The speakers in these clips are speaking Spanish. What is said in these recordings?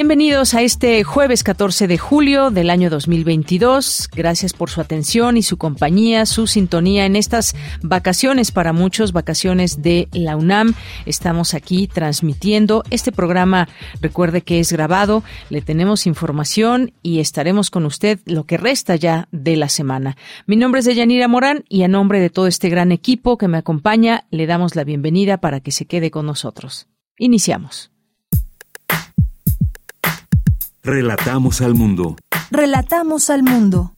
Bienvenidos a este jueves 14 de julio del año 2022. Gracias por su atención y su compañía, su sintonía en estas vacaciones para muchos, vacaciones de la UNAM. Estamos aquí transmitiendo este programa. Recuerde que es grabado, le tenemos información y estaremos con usted lo que resta ya de la semana. Mi nombre es Deyanira Morán y a nombre de todo este gran equipo que me acompaña, le damos la bienvenida para que se quede con nosotros. Iniciamos. Relatamos al mundo. Relatamos al mundo.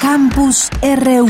Campus RU.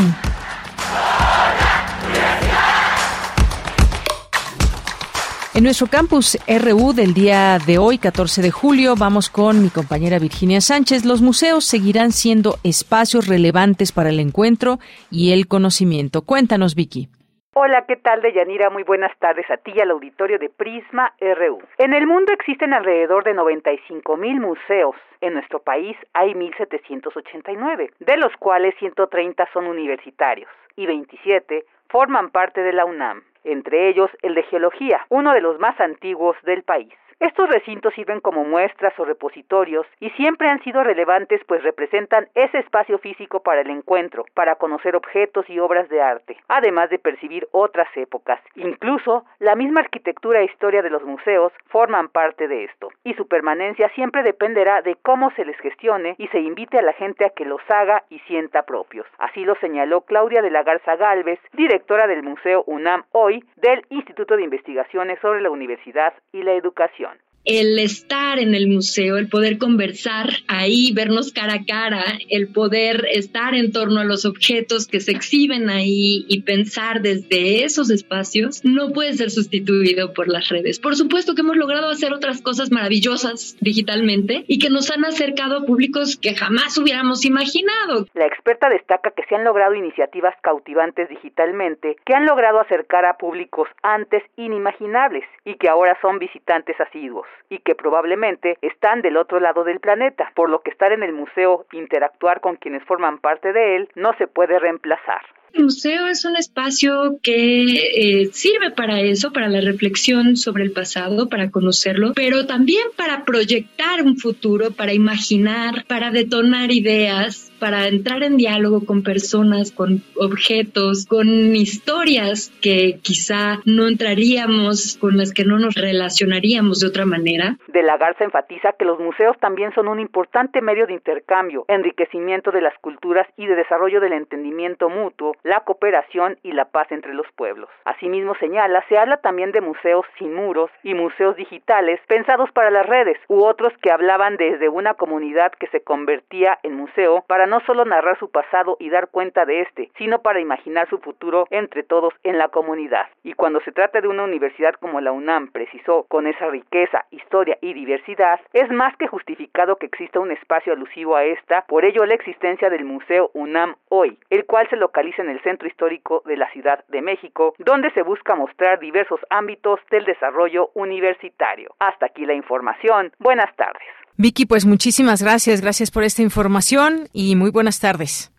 En nuestro campus RU del día de hoy, 14 de julio, vamos con mi compañera Virginia Sánchez. Los museos seguirán siendo espacios relevantes para el encuentro y el conocimiento. Cuéntanos, Vicky. Hola, ¿qué tal, Deyanira? Muy buenas tardes a ti y al auditorio de Prisma RU. En el mundo existen alrededor de 95 mil museos. En nuestro país hay 1.789, de los cuales 130 son universitarios y 27 forman parte de la UNAM, entre ellos el de Geología, uno de los más antiguos del país. Estos recintos sirven como muestras o repositorios y siempre han sido relevantes pues representan ese espacio físico para el encuentro, para conocer objetos y obras de arte, además de percibir otras épocas. Incluso la misma arquitectura e historia de los museos forman parte de esto, y su permanencia siempre dependerá de cómo se les gestione y se invite a la gente a que los haga y sienta propios. Así lo señaló Claudia de la Garza Galvez, directora del Museo UNAM hoy del Instituto de Investigaciones sobre la Universidad y la Educación el estar en el museo, el poder conversar ahí, vernos cara a cara, el poder estar en torno a los objetos que se exhiben ahí y pensar desde esos espacios, no puede ser sustituido por las redes. Por supuesto que hemos logrado hacer otras cosas maravillosas digitalmente y que nos han acercado a públicos que jamás hubiéramos imaginado. La experta destaca que se han logrado iniciativas cautivantes digitalmente que han logrado acercar a públicos antes inimaginables y que ahora son visitantes asiduos y que probablemente están del otro lado del planeta, por lo que estar en el museo, interactuar con quienes forman parte de él, no se puede reemplazar. El museo es un espacio que eh, sirve para eso, para la reflexión sobre el pasado, para conocerlo, pero también para proyectar un futuro, para imaginar, para detonar ideas, para entrar en diálogo con personas, con objetos, con historias que quizá no entraríamos, con las que no nos relacionaríamos de otra manera. De la Garza enfatiza que los museos también son un importante medio de intercambio, enriquecimiento de las culturas y de desarrollo del entendimiento mutuo, la cooperación y la paz entre los pueblos. Asimismo señala, se habla también de museos sin muros y museos digitales pensados para las redes u otros que hablaban desde una comunidad que se convertía en museo para no solo narrar su pasado y dar cuenta de este, sino para imaginar su futuro entre todos en la comunidad. Y cuando se trata de una universidad como la UNAM, precisó, con esa riqueza, historia y diversidad, es más que justificado que exista un espacio alusivo a esta, por ello la existencia del Museo UNAM hoy, el cual se localiza en el centro histórico de la Ciudad de México, donde se busca mostrar diversos ámbitos del desarrollo universitario. Hasta aquí la información. Buenas tardes. Vicky, pues muchísimas gracias, gracias por esta información y muy buenas tardes.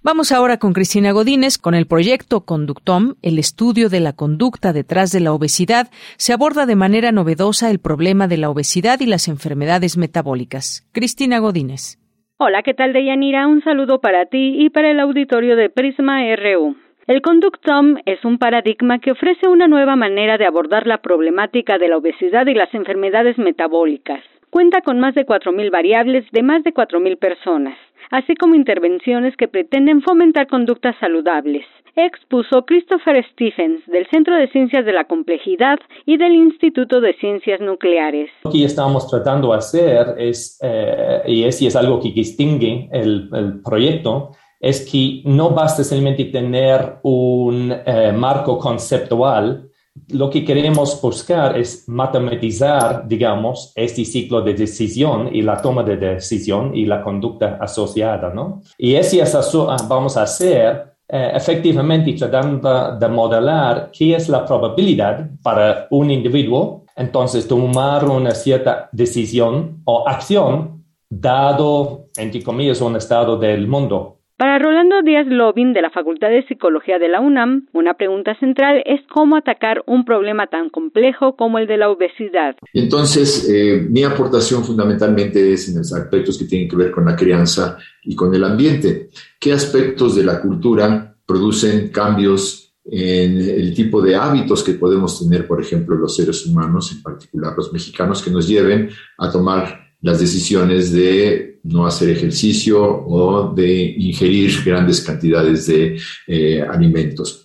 Vamos ahora con Cristina Godínez con el proyecto Conductom, el estudio de la conducta detrás de la obesidad. Se aborda de manera novedosa el problema de la obesidad y las enfermedades metabólicas. Cristina Godínez. Hola, ¿qué tal, Deyanira? Un saludo para ti y para el auditorio de Prisma RU. El Conductom es un paradigma que ofrece una nueva manera de abordar la problemática de la obesidad y las enfermedades metabólicas. Cuenta con más de 4.000 variables de más de 4.000 personas, así como intervenciones que pretenden fomentar conductas saludables expuso Christopher Stephens del Centro de Ciencias de la Complejidad y del Instituto de Ciencias Nucleares. Lo que estamos tratando de hacer es, eh, y es, y es algo que distingue el, proyecto, es que no basta solamente tener un eh, marco conceptual, lo que queremos buscar es matematizar, digamos, este ciclo de decisión y la toma de decisión y la conducta asociada, ¿no? Y eso vamos a hacer eh, efectivamente tratando de modelar qué es la probabilidad para un individuo, entonces tomar una cierta decisión o acción dado, entre comillas, un estado del mundo. Para Rolando Díaz Lobin de la Facultad de Psicología de la UNAM, una pregunta central es cómo atacar un problema tan complejo como el de la obesidad. Entonces, eh, mi aportación fundamentalmente es en los aspectos que tienen que ver con la crianza y con el ambiente. ¿Qué aspectos de la cultura producen cambios en el tipo de hábitos que podemos tener, por ejemplo, los seres humanos, en particular los mexicanos, que nos lleven a tomar las decisiones de no hacer ejercicio o de ingerir grandes cantidades de eh, alimentos.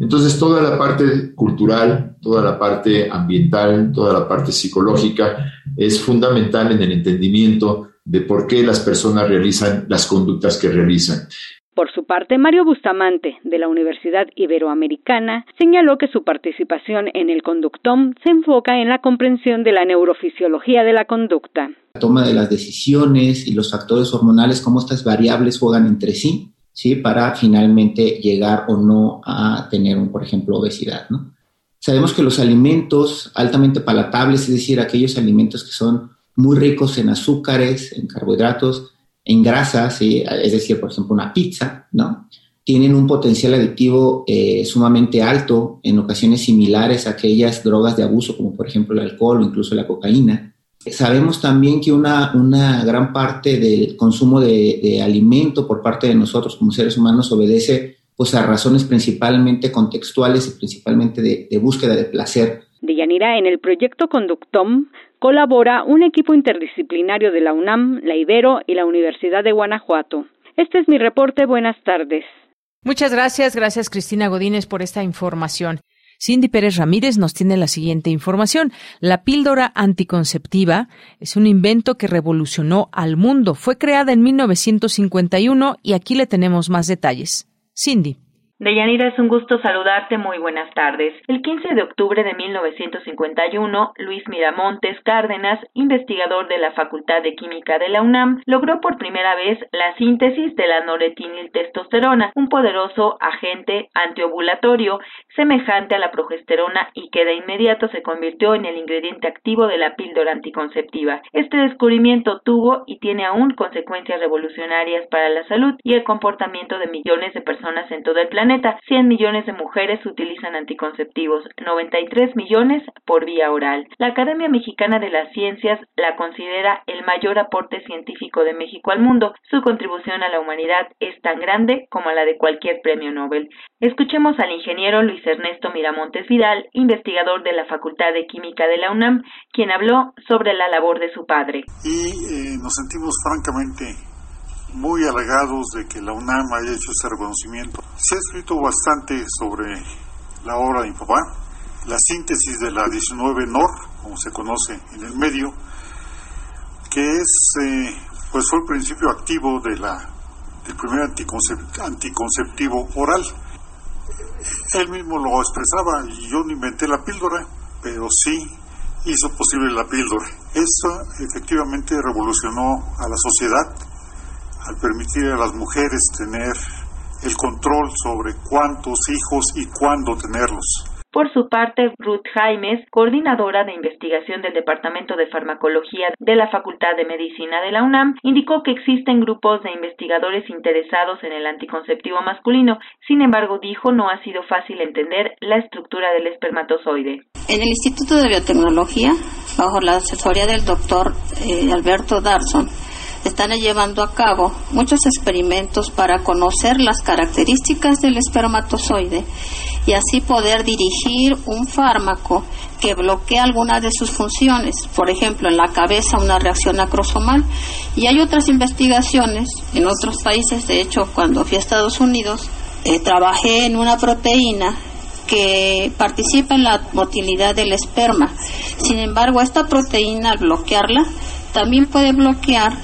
Entonces, toda la parte cultural, toda la parte ambiental, toda la parte psicológica es fundamental en el entendimiento de por qué las personas realizan las conductas que realizan. Por su parte, Mario Bustamante, de la Universidad Iberoamericana, señaló que su participación en el Conductom se enfoca en la comprensión de la neurofisiología de la conducta. La toma de las decisiones y los factores hormonales, cómo estas variables juegan entre sí, ¿sí? Para finalmente llegar o no a tener, por ejemplo, obesidad. Sabemos que los alimentos altamente palatables, es decir, aquellos alimentos que son muy ricos en azúcares, en carbohidratos, en grasas, es decir, por ejemplo, una pizza, ¿no? Tienen un potencial adictivo eh, sumamente alto, en ocasiones similares a aquellas drogas de abuso, como por ejemplo el alcohol o incluso la cocaína. Sabemos también que una, una gran parte del consumo de, de, alimento por parte de nosotros como seres humanos obedece pues, a razones principalmente contextuales y principalmente de, de búsqueda de placer. Deyanira, en el proyecto Conductom colabora un equipo interdisciplinario de la UNAM, la Ibero y la Universidad de Guanajuato. Este es mi reporte. Buenas tardes. Muchas gracias. Gracias, Cristina Godínez, por esta información. Cindy Pérez Ramírez nos tiene la siguiente información. La píldora anticonceptiva es un invento que revolucionó al mundo. Fue creada en 1951 y aquí le tenemos más detalles. Cindy. Deyanira, es un gusto saludarte. Muy buenas tardes. El 15 de octubre de 1951, Luis Miramontes Cárdenas, investigador de la Facultad de Química de la UNAM, logró por primera vez la síntesis de la noretiniltestosterona, un poderoso agente antiovulatorio semejante a la progesterona y que de inmediato se convirtió en el ingrediente activo de la píldora anticonceptiva. Este descubrimiento tuvo y tiene aún consecuencias revolucionarias para la salud y el comportamiento de millones de personas en todo el planeta 100 millones de mujeres utilizan anticonceptivos, 93 millones por vía oral. La Academia Mexicana de las Ciencias la considera el mayor aporte científico de México al mundo. Su contribución a la humanidad es tan grande como la de cualquier premio Nobel. Escuchemos al ingeniero Luis Ernesto Miramontes Vidal, investigador de la Facultad de Química de la UNAM, quien habló sobre la labor de su padre. Y eh, nos sentimos francamente muy halagados de que la UNAM haya hecho ese reconocimiento. Se ha escrito bastante sobre la obra de mi la síntesis de la 19 NOR, como se conoce en el medio, que es, eh, pues fue el principio activo de la, del primer anticonceptivo oral. Él mismo lo expresaba y yo no inventé la píldora, pero sí hizo posible la píldora. Eso efectivamente revolucionó a la sociedad al permitir a las mujeres tener el control sobre cuántos hijos y cuándo tenerlos. Por su parte, Ruth Jaimes, coordinadora de investigación del Departamento de Farmacología de la Facultad de Medicina de la UNAM, indicó que existen grupos de investigadores interesados en el anticonceptivo masculino. Sin embargo, dijo no ha sido fácil entender la estructura del espermatozoide. En el Instituto de Biotecnología, bajo la asesoría del doctor eh, Alberto Darson, están llevando a cabo muchos experimentos para conocer las características del espermatozoide y así poder dirigir un fármaco que bloquee alguna de sus funciones, por ejemplo, en la cabeza una reacción acrosomal. Y hay otras investigaciones en otros países, de hecho, cuando fui a Estados Unidos, eh, trabajé en una proteína que participa en la motilidad del esperma. Sin embargo, esta proteína, al bloquearla, también puede bloquear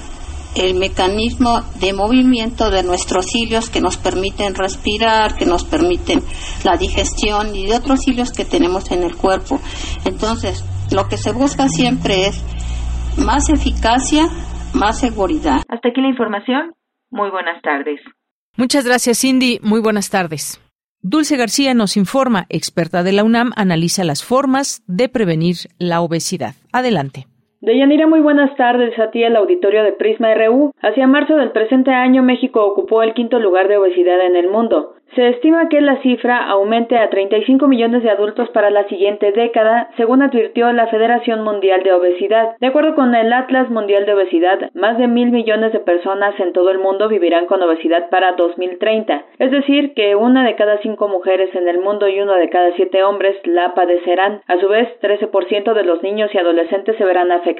el mecanismo de movimiento de nuestros cilios que nos permiten respirar, que nos permiten la digestión y de otros cilios que tenemos en el cuerpo. Entonces, lo que se busca siempre es más eficacia, más seguridad. Hasta aquí la información. Muy buenas tardes. Muchas gracias, Cindy. Muy buenas tardes. Dulce García nos informa, experta de la UNAM, analiza las formas de prevenir la obesidad. Adelante. Deyanira, muy buenas tardes a ti, el auditorio de Prisma RU. Hacia marzo del presente año, México ocupó el quinto lugar de obesidad en el mundo. Se estima que la cifra aumente a 35 millones de adultos para la siguiente década, según advirtió la Federación Mundial de Obesidad. De acuerdo con el Atlas Mundial de Obesidad, más de mil millones de personas en todo el mundo vivirán con obesidad para 2030. Es decir, que una de cada cinco mujeres en el mundo y uno de cada siete hombres la padecerán. A su vez, 13% de los niños y adolescentes se verán afectados.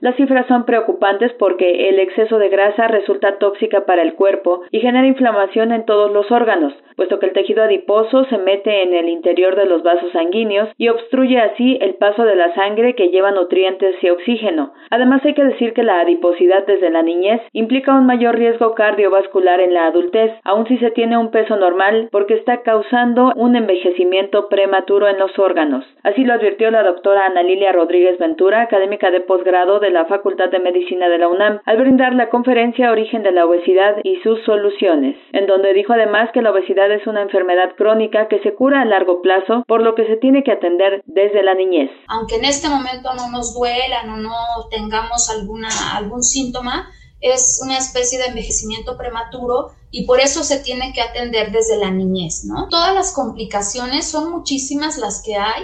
Las cifras son preocupantes porque el exceso de grasa resulta tóxica para el cuerpo y genera inflamación en todos los órganos puesto que el tejido adiposo se mete en el interior de los vasos sanguíneos y obstruye así el paso de la sangre que lleva nutrientes y oxígeno. Además hay que decir que la adiposidad desde la niñez implica un mayor riesgo cardiovascular en la adultez, aun si se tiene un peso normal, porque está causando un envejecimiento prematuro en los órganos. Así lo advirtió la doctora Ana Lilia Rodríguez Ventura, académica de posgrado de la Facultad de Medicina de la UNAM, al brindar la conferencia Origen de la obesidad y sus soluciones, en donde dijo además que la obesidad es una enfermedad crónica que se cura a largo plazo, por lo que se tiene que atender desde la niñez. Aunque en este momento no nos duela, no, no tengamos alguna, algún síntoma, es una especie de envejecimiento prematuro y por eso se tiene que atender desde la niñez, ¿no? Todas las complicaciones son muchísimas las que hay.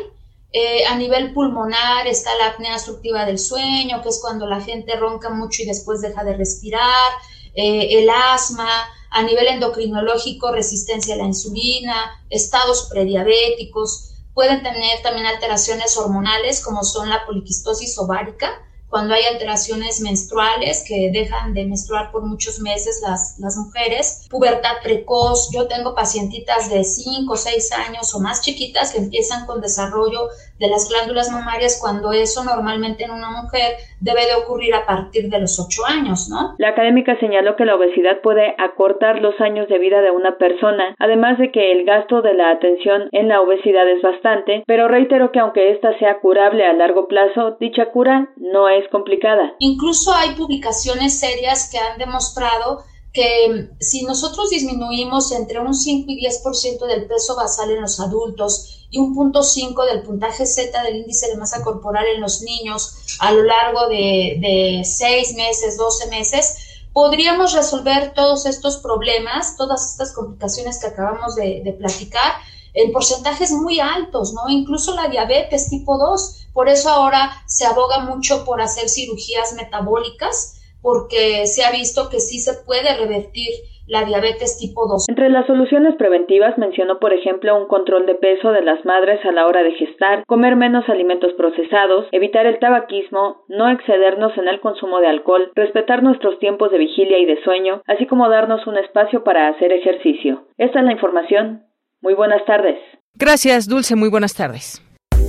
Eh, a nivel pulmonar está la apnea obstructiva del sueño, que es cuando la gente ronca mucho y después deja de respirar, eh, el asma, a nivel endocrinológico, resistencia a la insulina, estados prediabéticos, pueden tener también alteraciones hormonales como son la poliquistosis ovárica, cuando hay alteraciones menstruales que dejan de menstruar por muchos meses las, las mujeres, pubertad precoz, yo tengo pacientitas de 5 o 6 años o más chiquitas que empiezan con desarrollo de las glándulas mamarias cuando eso normalmente en una mujer debe de ocurrir a partir de los 8 años, ¿no? La académica señaló que la obesidad puede acortar los años de vida de una persona, además de que el gasto de la atención en la obesidad es bastante, pero reitero que aunque esta sea curable a largo plazo, dicha cura no es complicada. Incluso hay publicaciones serias que han demostrado que si nosotros disminuimos entre un 5 y 10% del peso basal en los adultos y un punto 5 del puntaje Z del índice de masa corporal en los niños a lo largo de, de 6 meses, 12 meses, podríamos resolver todos estos problemas, todas estas complicaciones que acabamos de, de platicar en porcentajes muy altos, ¿no? Incluso la diabetes tipo 2. Por eso ahora se aboga mucho por hacer cirugías metabólicas porque se ha visto que sí se puede revertir la diabetes tipo 2. Entre las soluciones preventivas mencionó, por ejemplo, un control de peso de las madres a la hora de gestar, comer menos alimentos procesados, evitar el tabaquismo, no excedernos en el consumo de alcohol, respetar nuestros tiempos de vigilia y de sueño, así como darnos un espacio para hacer ejercicio. Esta es la información. Muy buenas tardes. Gracias, Dulce. Muy buenas tardes.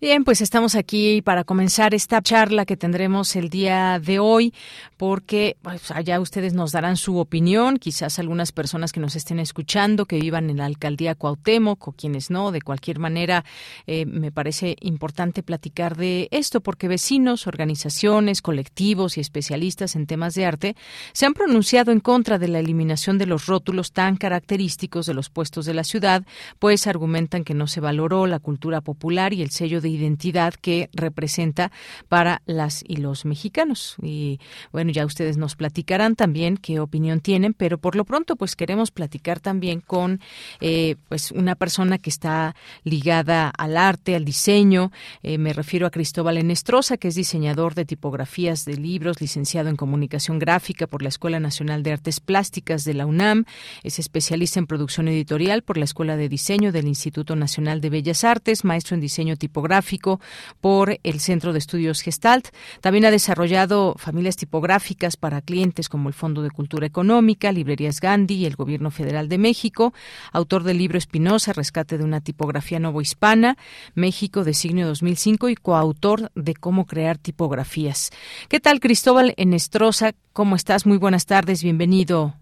Bien, pues estamos aquí para comenzar esta charla que tendremos el día de hoy, porque pues, allá ustedes nos darán su opinión, quizás algunas personas que nos estén escuchando, que vivan en la alcaldía Cuauhtémoc o quienes no, de cualquier manera, eh, me parece importante platicar de esto, porque vecinos, organizaciones, colectivos y especialistas en temas de arte se han pronunciado en contra de la eliminación de los rótulos tan característicos de los puestos de la ciudad, pues argumentan que no se valoró la cultura popular y el sello de identidad que representa para las y los mexicanos. Y bueno, ya ustedes nos platicarán también qué opinión tienen, pero por lo pronto pues queremos platicar también con eh, pues una persona que está ligada al arte, al diseño. Eh, me refiero a Cristóbal Enestrosa, que es diseñador de tipografías de libros, licenciado en comunicación gráfica por la Escuela Nacional de Artes Plásticas de la UNAM, es especialista en producción editorial por la Escuela de Diseño del Instituto Nacional de Bellas Artes, maestro en diseño tipográfico por el Centro de Estudios Gestalt. También ha desarrollado familias tipográficas para clientes como el Fondo de Cultura Económica, Librerías Gandhi y el Gobierno Federal de México. Autor del libro Espinosa, Rescate de una tipografía novohispana, México de signo 2005 y coautor de Cómo crear tipografías. ¿Qué tal, Cristóbal Enestrosa? ¿Cómo estás? Muy buenas tardes. Bienvenido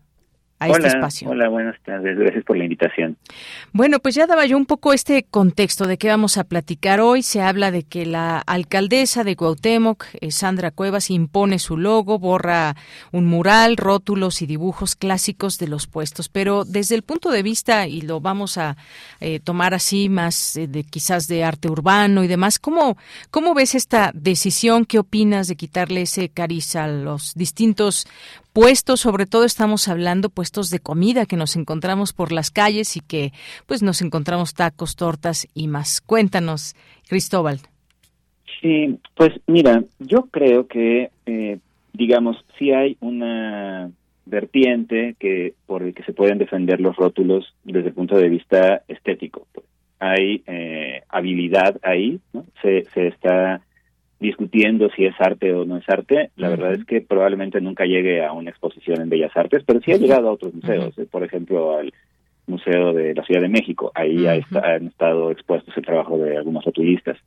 a este espacio. Hola, buenas tardes. Gracias por la invitación. Bueno, pues ya daba yo un poco este contexto de qué vamos a platicar hoy. Se habla de que la alcaldesa de Cuauhtémoc, eh, Sandra Cuevas, impone su logo, borra un mural, rótulos y dibujos clásicos de los puestos. Pero desde el punto de vista, y lo vamos a eh, tomar así más eh, de quizás de arte urbano y demás, ¿cómo, ¿cómo ves esta decisión? ¿Qué opinas de quitarle ese cariz a los distintos puestos, sobre todo estamos hablando puestos de comida que nos encontramos por las calles y que pues nos encontramos tacos, tortas y más. Cuéntanos, Cristóbal. Sí, pues mira, yo creo que, eh, digamos, sí hay una vertiente que por el que se pueden defender los rótulos desde el punto de vista estético. Hay eh, habilidad ahí, ¿no? se, se está discutiendo si es arte o no es arte. La verdad es que probablemente nunca llegue a una exposición en Bellas Artes, pero sí ha llegado a otros museos, eh, por ejemplo al Museo de la Ciudad de México. Ahí han estado expuestos el trabajo de algunos rotulistas.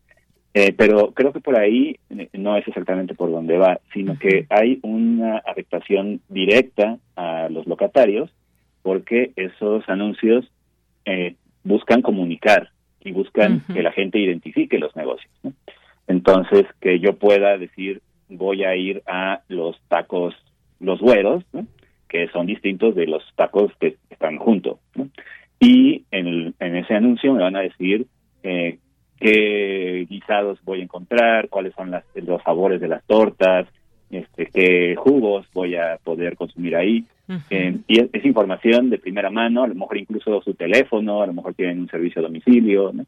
Eh, pero creo que por ahí eh, no es exactamente por donde va, sino que hay una afectación directa a los locatarios porque esos anuncios buscan comunicar y buscan que la gente identifique los negocios. ¿no? Entonces, que yo pueda decir, voy a ir a los tacos, los güeros, que son distintos de los tacos que están juntos. Y en, ese anuncio me van a decir eh, qué guisados voy a encontrar, cuáles son las, los sabores de las tortas, este, qué jugos voy a poder consumir ahí. Eh, y es, información de primera mano, a lo mejor incluso su teléfono, a lo mejor tienen un servicio a domicilio. ¿no?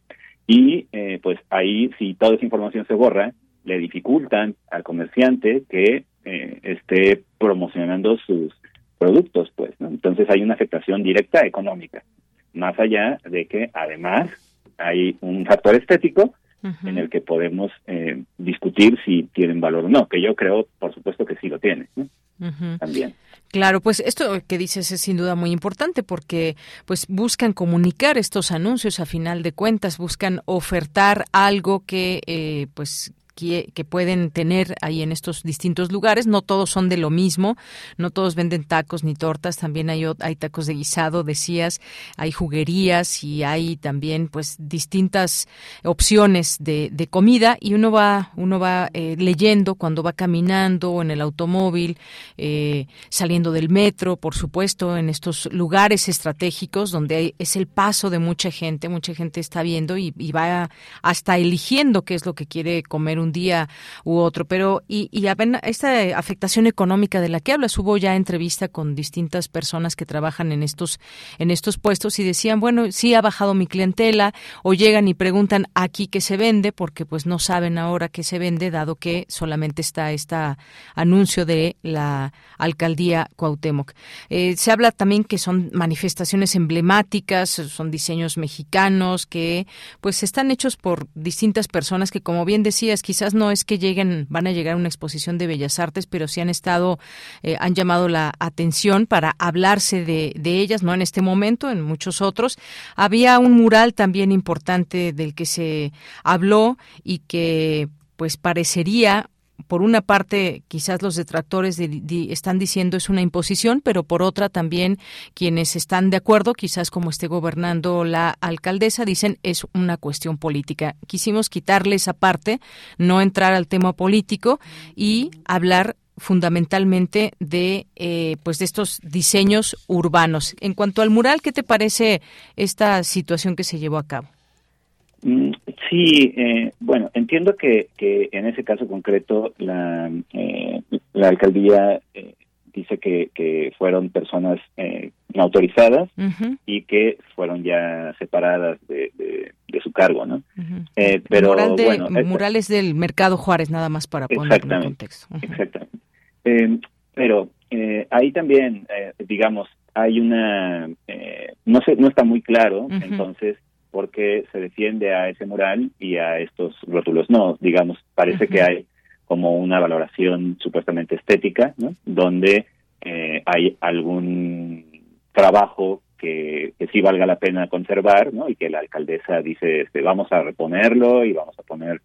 Y eh, pues ahí si toda esa información se borra, le dificultan al comerciante que eh, esté promocionando sus productos, pues, ¿no? Entonces hay una afectación directa económica, más allá de que además hay un factor estético en el que podemos eh, discutir si tienen valor o no, que yo creo, por supuesto, que sí lo tiene. También. Claro, pues esto que dices es sin duda muy importante porque pues buscan comunicar estos anuncios a final de cuentas, buscan ofertar algo que eh, pues que, pueden tener ahí en estos distintos lugares. No todos son de lo mismo, no todos venden tacos ni tortas, también hay, hay tacos de guisado, decías, hay juguerías y hay también pues distintas opciones de, de comida y uno va, uno va eh, leyendo cuando va caminando en el automóvil, eh, saliendo del metro, por supuesto, en estos lugares estratégicos donde es el paso de mucha gente, mucha gente está viendo y va hasta eligiendo qué es lo que quiere comer un día u otro. Pero, y, y esta afectación económica de la que hablas, hubo ya entrevista con distintas personas que trabajan en estos, en estos puestos y decían, bueno, sí ha bajado mi clientela, o llegan y preguntan aquí qué se vende, porque pues no saben ahora qué se vende, dado que solamente está este anuncio de la alcaldía Cuauhtémoc. Eh, se habla también que son manifestaciones emblemáticas, son diseños mexicanos que pues están hechos por distintas personas que, como bien decías, no es que lleguen, van a llegar a una exposición de Bellas Artes, pero sí han estado, eh, han llamado la atención para hablarse de, de ellas, no en este momento, en muchos otros. Había un mural también importante del que se habló y que pues parecería por una parte, quizás los detractores están diciendo es una imposición, pero por otra también quienes están de acuerdo, quizás como esté gobernando la alcaldesa, dicen es una cuestión política. Quisimos quitarle esa parte, no entrar al tema político y hablar fundamentalmente de eh, pues de estos diseños urbanos. En cuanto al mural, ¿qué te parece esta situación que se llevó a cabo? Mm, sí, eh, bueno, entiendo que, que en ese caso concreto la, eh, la alcaldía eh, dice que, que fueron personas no autorizadas y que fueron ya separadas de, de, su cargo, ¿no? pero Mural bueno, murales del Mercado Juárez, nada más para poner en contexto. Exactamente. pero ahí también, digamos, hay una, no sé, no está muy claro, entonces porque se defiende a ese mural y a estos rótulos. No, digamos, parece que hay como una valoración supuestamente estética, ¿no? Donde eh, hay algún trabajo que, que, sí valga la pena conservar, ¿no? Y que la alcaldesa dice, este, vamos a reponerlo y vamos a poner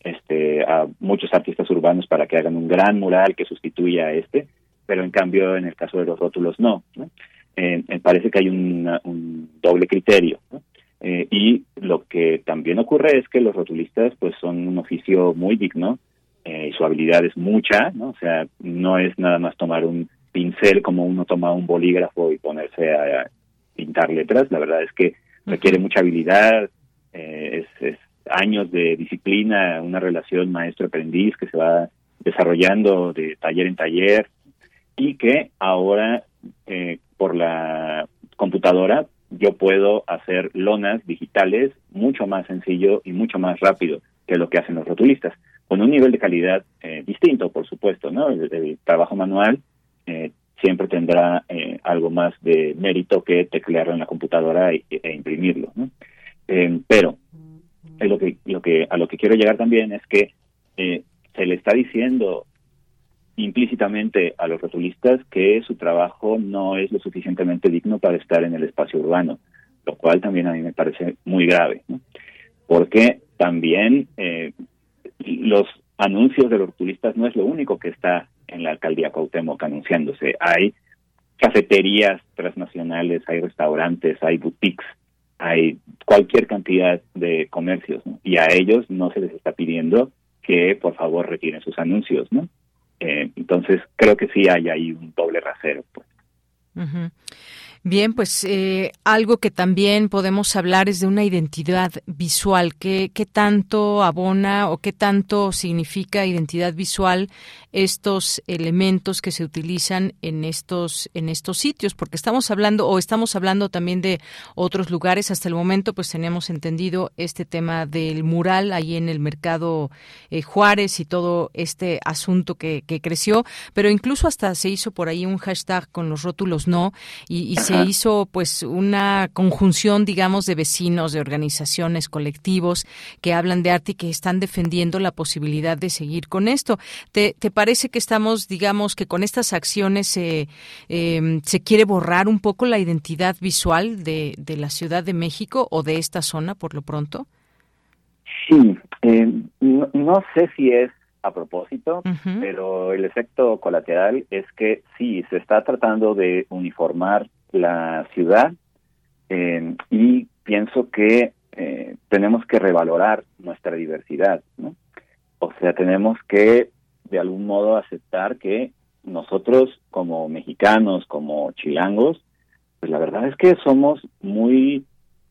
este a muchos artistas urbanos para que hagan un gran mural que sustituya a este, pero en cambio en el caso de los rótulos no. ¿no? Eh, parece que hay un doble criterio. ¿no? Eh, y lo que también ocurre es que los rotulistas pues son un oficio muy digno eh, y su habilidad es mucha, ¿no? O sea, no es nada más tomar un pincel como uno toma un bolígrafo y ponerse a, pintar letras, la verdad es que requiere mucha habilidad, eh, es, es, años de disciplina, una relación maestro-aprendiz que se va desarrollando de taller en taller y que ahora por la computadora yo puedo hacer lonas digitales mucho más sencillo y mucho más rápido que lo que hacen los rotulistas, con un nivel de calidad eh, distinto, por supuesto, ¿no? El, trabajo manual eh, siempre tendrá eh, algo más de mérito que teclearlo en la computadora e, e imprimirlo, ¿no? pero lo que, lo que, a lo que quiero llegar también es que se le está diciendo implícitamente a los rotulistas que su trabajo no es lo suficientemente digno para estar en el espacio urbano, lo cual también a mí me parece muy grave, porque también eh, los anuncios de los rotulistas no es lo único que está en la alcaldía Cuauhtémoc anunciándose. Hay cafeterías transnacionales, hay restaurantes, hay boutiques, hay cualquier cantidad de comercios, y a ellos no se les está pidiendo que por favor retiren sus anuncios, ¿no? Eh, entonces, creo que sí hay ahí un doble rasero. Pues. Bien, pues eh, algo que también podemos hablar es de una identidad visual. ¿Qué, ¿Qué tanto abona o qué tanto significa identidad visual estos elementos que se utilizan en estos en estos sitios? Porque estamos hablando o estamos hablando también de otros lugares. Hasta el momento, pues tenemos entendido este tema del mural ahí en el mercado eh, Juárez y todo este asunto que, que, creció, pero incluso hasta se hizo por ahí un hashtag con los rótulos no y, y se hizo pues una conjunción, digamos, de vecinos, de organizaciones, colectivos que hablan de arte y que están defendiendo la posibilidad de seguir con esto. ¿Te, te parece que estamos, digamos, que con estas acciones se, em, se quiere borrar un poco la identidad visual de, de la Ciudad de México o de esta zona por lo pronto? Sí, eh, no, sé si es a propósito, pero el efecto colateral es que sí, se está tratando de uniformar la ciudad eh, y pienso que eh, tenemos que revalorar nuestra diversidad, ¿no? O sea, tenemos que de algún modo aceptar que nosotros como mexicanos, como chilangos, pues la verdad es que somos muy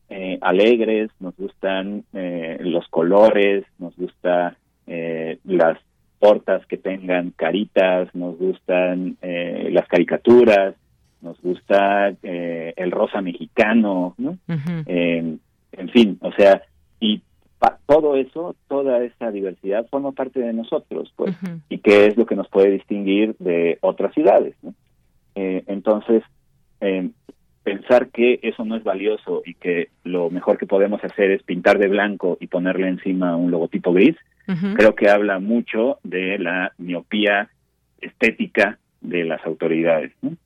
eh, alegres, nos gustan los colores, nos gusta las portas que tengan caritas, nos gustan las caricaturas, nos gusta eh, el rosa mexicano, ¿no? en fin, o sea, y todo eso, toda esa diversidad forma parte de nosotros, pues, y qué es lo que nos puede distinguir de otras ciudades, ¿no? Eh, entonces, eh, pensar que eso no es valioso y que lo mejor que podemos hacer es pintar de blanco y ponerle encima un logotipo gris, creo que habla mucho de la miopía estética de las autoridades. ¿no?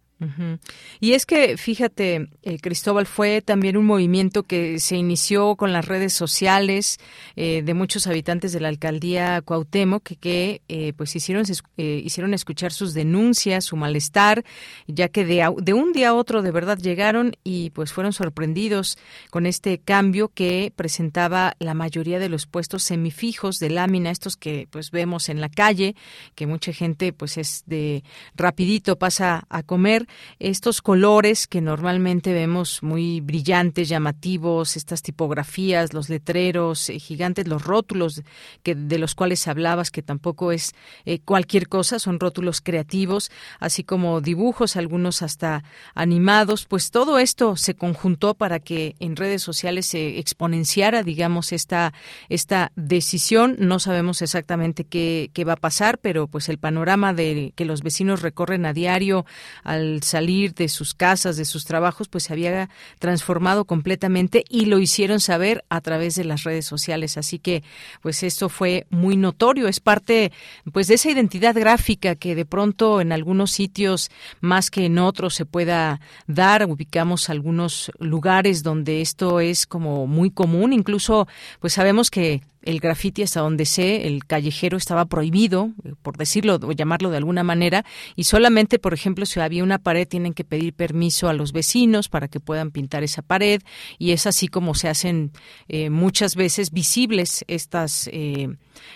Y es que, fíjate, eh, Cristóbal, fue también un movimiento que se inició con las redes sociales eh, de muchos habitantes de la alcaldía Cuauhtémoc que, que eh, pues hicieron, hicieron escuchar sus denuncias, su malestar, ya que de, de, un día a otro de verdad llegaron y pues fueron sorprendidos con este cambio que presentaba la mayoría de los puestos semifijos de lámina, estos que pues vemos en la calle, que mucha gente pues es de rapidito pasa a comer estos colores que normalmente vemos muy brillantes, llamativos, estas tipografías, los letreros eh, gigantes, los rótulos que de los cuales hablabas, que tampoco es eh, cualquier cosa, son rótulos creativos, así como dibujos, algunos hasta animados, pues todo esto se conjuntó para que en redes sociales se exponenciara, digamos, esta, esta decisión. No sabemos exactamente qué, qué va a pasar, pero pues el panorama de que los vecinos recorren a diario al salir de sus casas, de sus trabajos, pues se había transformado completamente y lo hicieron saber a través de las redes sociales. Así que, pues esto fue muy notorio, es parte, pues de esa identidad gráfica que de pronto en algunos sitios más que en otros se pueda dar. Ubicamos algunos lugares donde esto es como muy común, incluso, pues sabemos que el grafiti, hasta donde sé, el callejero estaba prohibido, eh, por decirlo o llamarlo de alguna manera, y solamente, por ejemplo, si había una pared, tienen que pedir permiso a los vecinos para que puedan pintar esa pared, y es así como se hacen eh, muchas veces visibles estas, eh,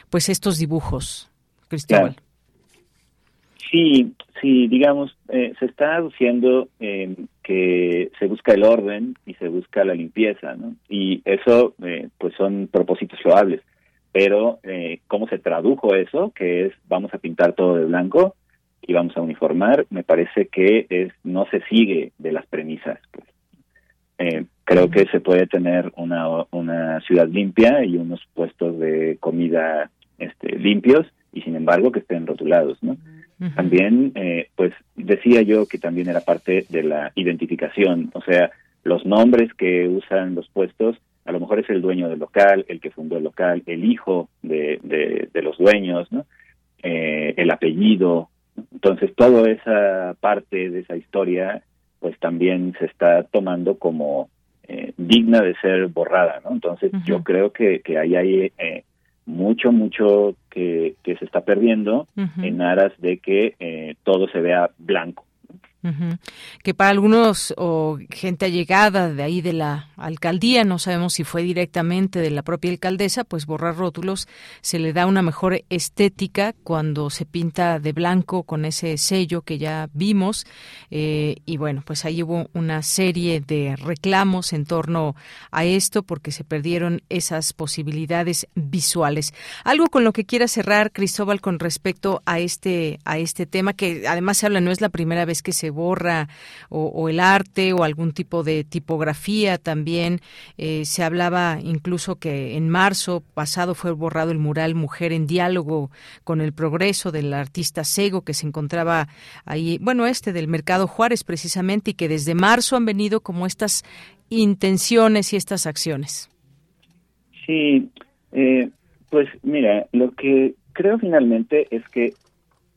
pues estos dibujos, Cristóbal. Sí, sí, digamos, se está aduciendo que se busca el orden y se busca la limpieza, ¿no? Y eso, eh, pues son propósitos loables. Pero, eh, ¿cómo se tradujo eso? Que es, vamos a pintar todo de blanco y vamos a uniformar, me parece que es no se sigue de las premisas. Pues. Eh, creo que se puede tener una, una ciudad limpia y unos puestos de comida este, limpios y sin embargo que estén rotulados, ¿no? También, eh, pues decía yo que también era parte de la identificación, o sea, los nombres que usan los puestos, a lo mejor es el dueño del local, el que fundó el local, el hijo de, de, los dueños, ¿no? Eh, el apellido. Entonces, toda esa parte de esa historia, pues también se está tomando como eh, digna de ser borrada, ¿no? Entonces, yo creo que, que ahí hay eh, mucho, mucho que, que se está perdiendo en aras de que eh, todo se vea blanco. Que para algunos o gente allegada de ahí de la alcaldía, no sabemos si fue directamente de la propia alcaldesa, pues borrar rótulos se le da una mejor estética cuando se pinta de blanco con ese sello que ya vimos. Eh, y bueno, pues ahí hubo una serie de reclamos en torno a esto porque se perdieron esas posibilidades visuales. Algo con lo que quiera cerrar, Cristóbal, con respecto a este, a este tema, que además se habla, no es la primera vez que se borra o, el arte o algún tipo de tipografía también. Eh, se hablaba incluso que en marzo pasado fue borrado el mural Mujer en diálogo con el progreso del artista Sego que se encontraba ahí, bueno, este del Mercado Juárez precisamente y que desde marzo han venido como estas intenciones y estas acciones. Sí, eh, pues mira, lo que creo finalmente es que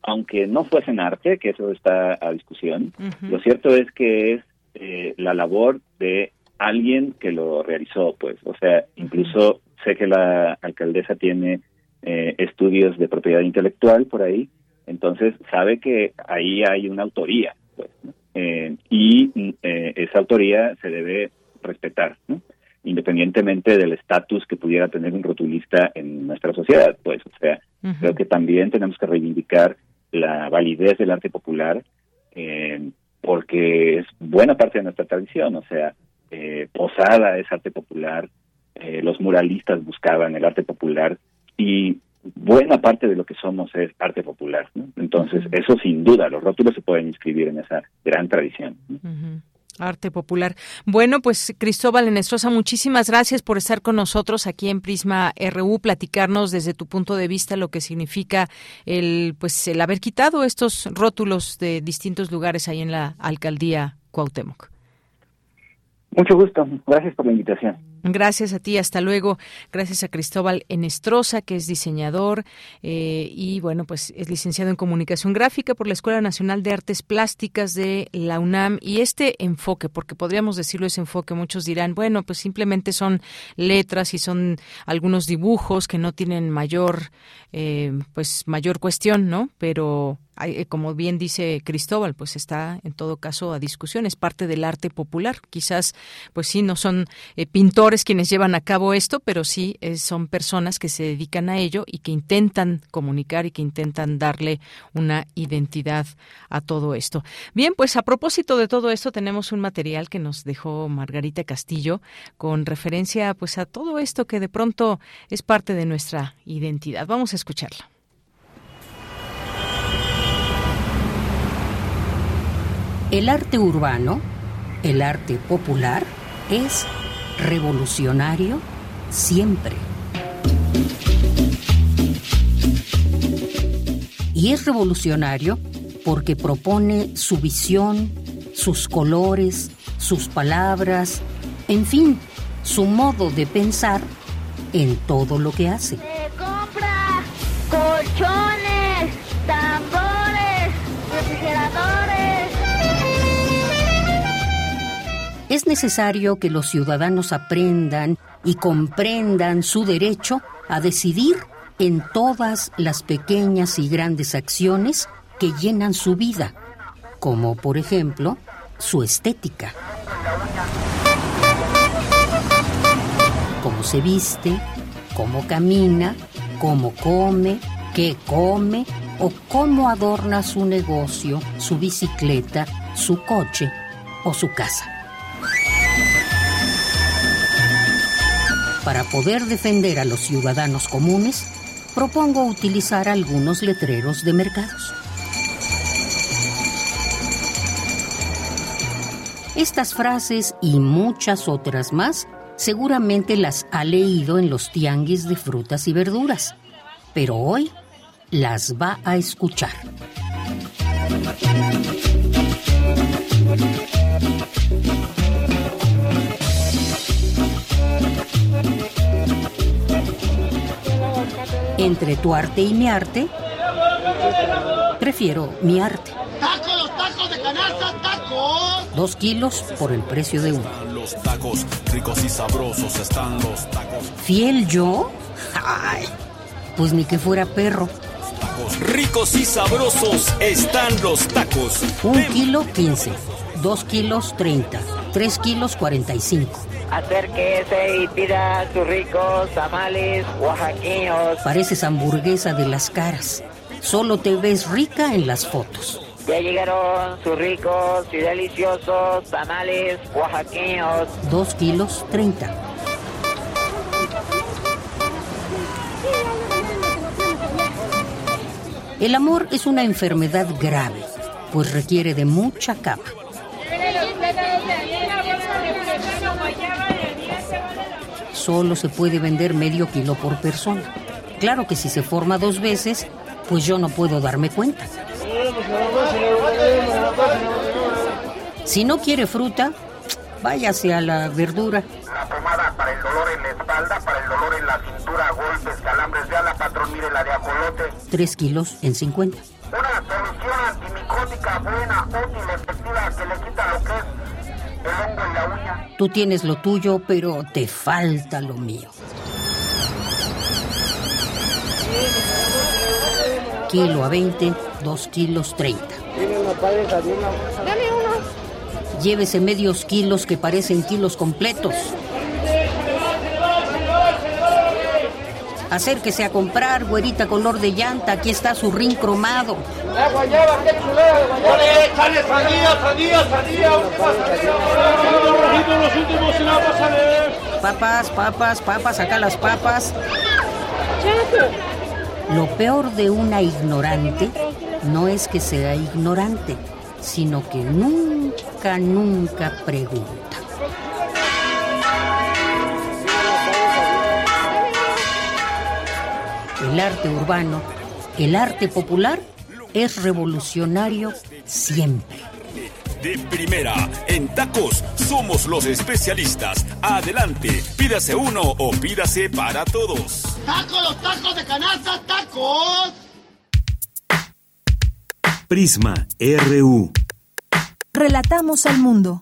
aunque no fuesen arte, que eso está a discusión, lo cierto es que es eh, la labor de alguien que lo realizó, pues, o sea, incluso sé que la alcaldesa tiene eh, estudios de propiedad intelectual por ahí, entonces sabe que ahí hay una autoría, pues, eh, y esa autoría se debe respetar, independientemente del estatus que pudiera tener un rotulista en nuestra sociedad, pues, o sea, creo que también tenemos que reivindicar la validez del arte popular, eh, porque es buena parte de nuestra tradición, o sea, eh, Posada es arte popular, eh, los muralistas buscaban el arte popular y buena parte de lo que somos es arte popular. Entonces, eso sin duda, los rótulos se pueden inscribir en esa gran tradición. Arte popular. Bueno, pues Cristóbal Enestrosa, muchísimas gracias por estar con nosotros aquí en Prisma RU, platicarnos desde tu punto de vista lo que significa el pues el haber quitado estos rótulos de distintos lugares ahí en la alcaldía Cuauhtémoc. Mucho gusto. Gracias por la invitación. Gracias a ti, hasta luego. Gracias a Cristóbal Enestrosa, que es diseñador eh, y, bueno, pues es licenciado en Comunicación Gráfica por la Escuela Nacional de Artes Plásticas de la UNAM. Y este enfoque, porque podríamos decirlo ese enfoque, muchos dirán, bueno, pues simplemente son letras y son algunos dibujos que no tienen mayor, eh, pues mayor cuestión, ¿no? Pero eh, como bien dice Cristóbal, pues está en todo caso a discusión, es parte del arte popular. Quizás, pues sí, no son eh, pintores quienes llevan a cabo esto, pero sí eh, son personas que se dedican a ello y que intentan comunicar y que intentan darle una identidad a todo esto. Bien, pues a propósito de todo esto, tenemos un material que nos dejó Margarita Castillo con referencia pues a todo esto que de pronto es parte de nuestra identidad. Vamos a escucharlo. El arte urbano, el arte popular, es revolucionario siempre. Y es revolucionario porque propone su visión, sus colores, sus palabras, en fin, su modo de pensar en todo lo que hace. compra colchones, es necesario que los ciudadanos aprendan y comprendan su derecho a decidir en todas las pequeñas y grandes acciones que llenan su vida, como por ejemplo su estética. Cómo se viste, cómo camina, cómo come, qué come o cómo adorna su negocio, su bicicleta, su coche o su casa. Para poder defender a los ciudadanos comunes, propongo utilizar algunos letreros de mercados. Estas frases y muchas otras más seguramente las ha leído en los tianguis de frutas y verduras, pero hoy las va a escuchar. Entre tu arte y mi arte, prefiero mi arte. ¡Tacos, los tacos de canasta, tacos! Dos kilos por el precio de uno. Los tacos ricos y sabrosos están los tacos. ¿Fiel yo? Ay, pues ni que fuera perro. Tacos ricos y sabrosos están los tacos. Un kilo quince, dos kilos treinta, tres kilos cuarenta y cinco. Acérquese y pida sus ricos tamales oaxaqueños. Pareces hamburguesa de las caras. Solo te ves rica en las fotos. Ya llegaron sus ricos y deliciosos tamales oaxaqueños. Dos kilos treinta. El amor es una enfermedad grave, pues requiere de mucha cama. Solo se puede vender medio kilo por persona. Claro que si se forma dos veces, pues yo no puedo darme cuenta. Si no quiere fruta, váyase a la verdura. La pomada para el dolor en la espalda, para el dolor en la cintura, golpes, calambres de ala, patrón, mire la de ajolote. Tres kilos en 50. Una solución antimicótica buena, útil, el hongo en la uña. Tú tienes lo tuyo, pero te falta lo mío. Kilo a 20, dos kilos 30. Dame uno. Llévese medios kilos que parecen kilos completos. Acérquese a comprar, güerita color de llanta. Aquí está su rin cromado. La guayaba, qué chulada de guayaba. ¡Échale sandía, sandía, sandía! ¡Última sandía! Los últimos y la vas a leer. Papas, papas, papas, acá las papas. Lo peor de una ignorante no es que sea ignorante, sino que nunca, nunca pregunta. El arte urbano, el arte popular, es revolucionario siempre. de primera. En tacos somos los especialistas. Adelante, pídase uno o pídase para todos. ¡Tacos, los tacos de canasta, tacos! Prisma RU. Relatamos al mundo.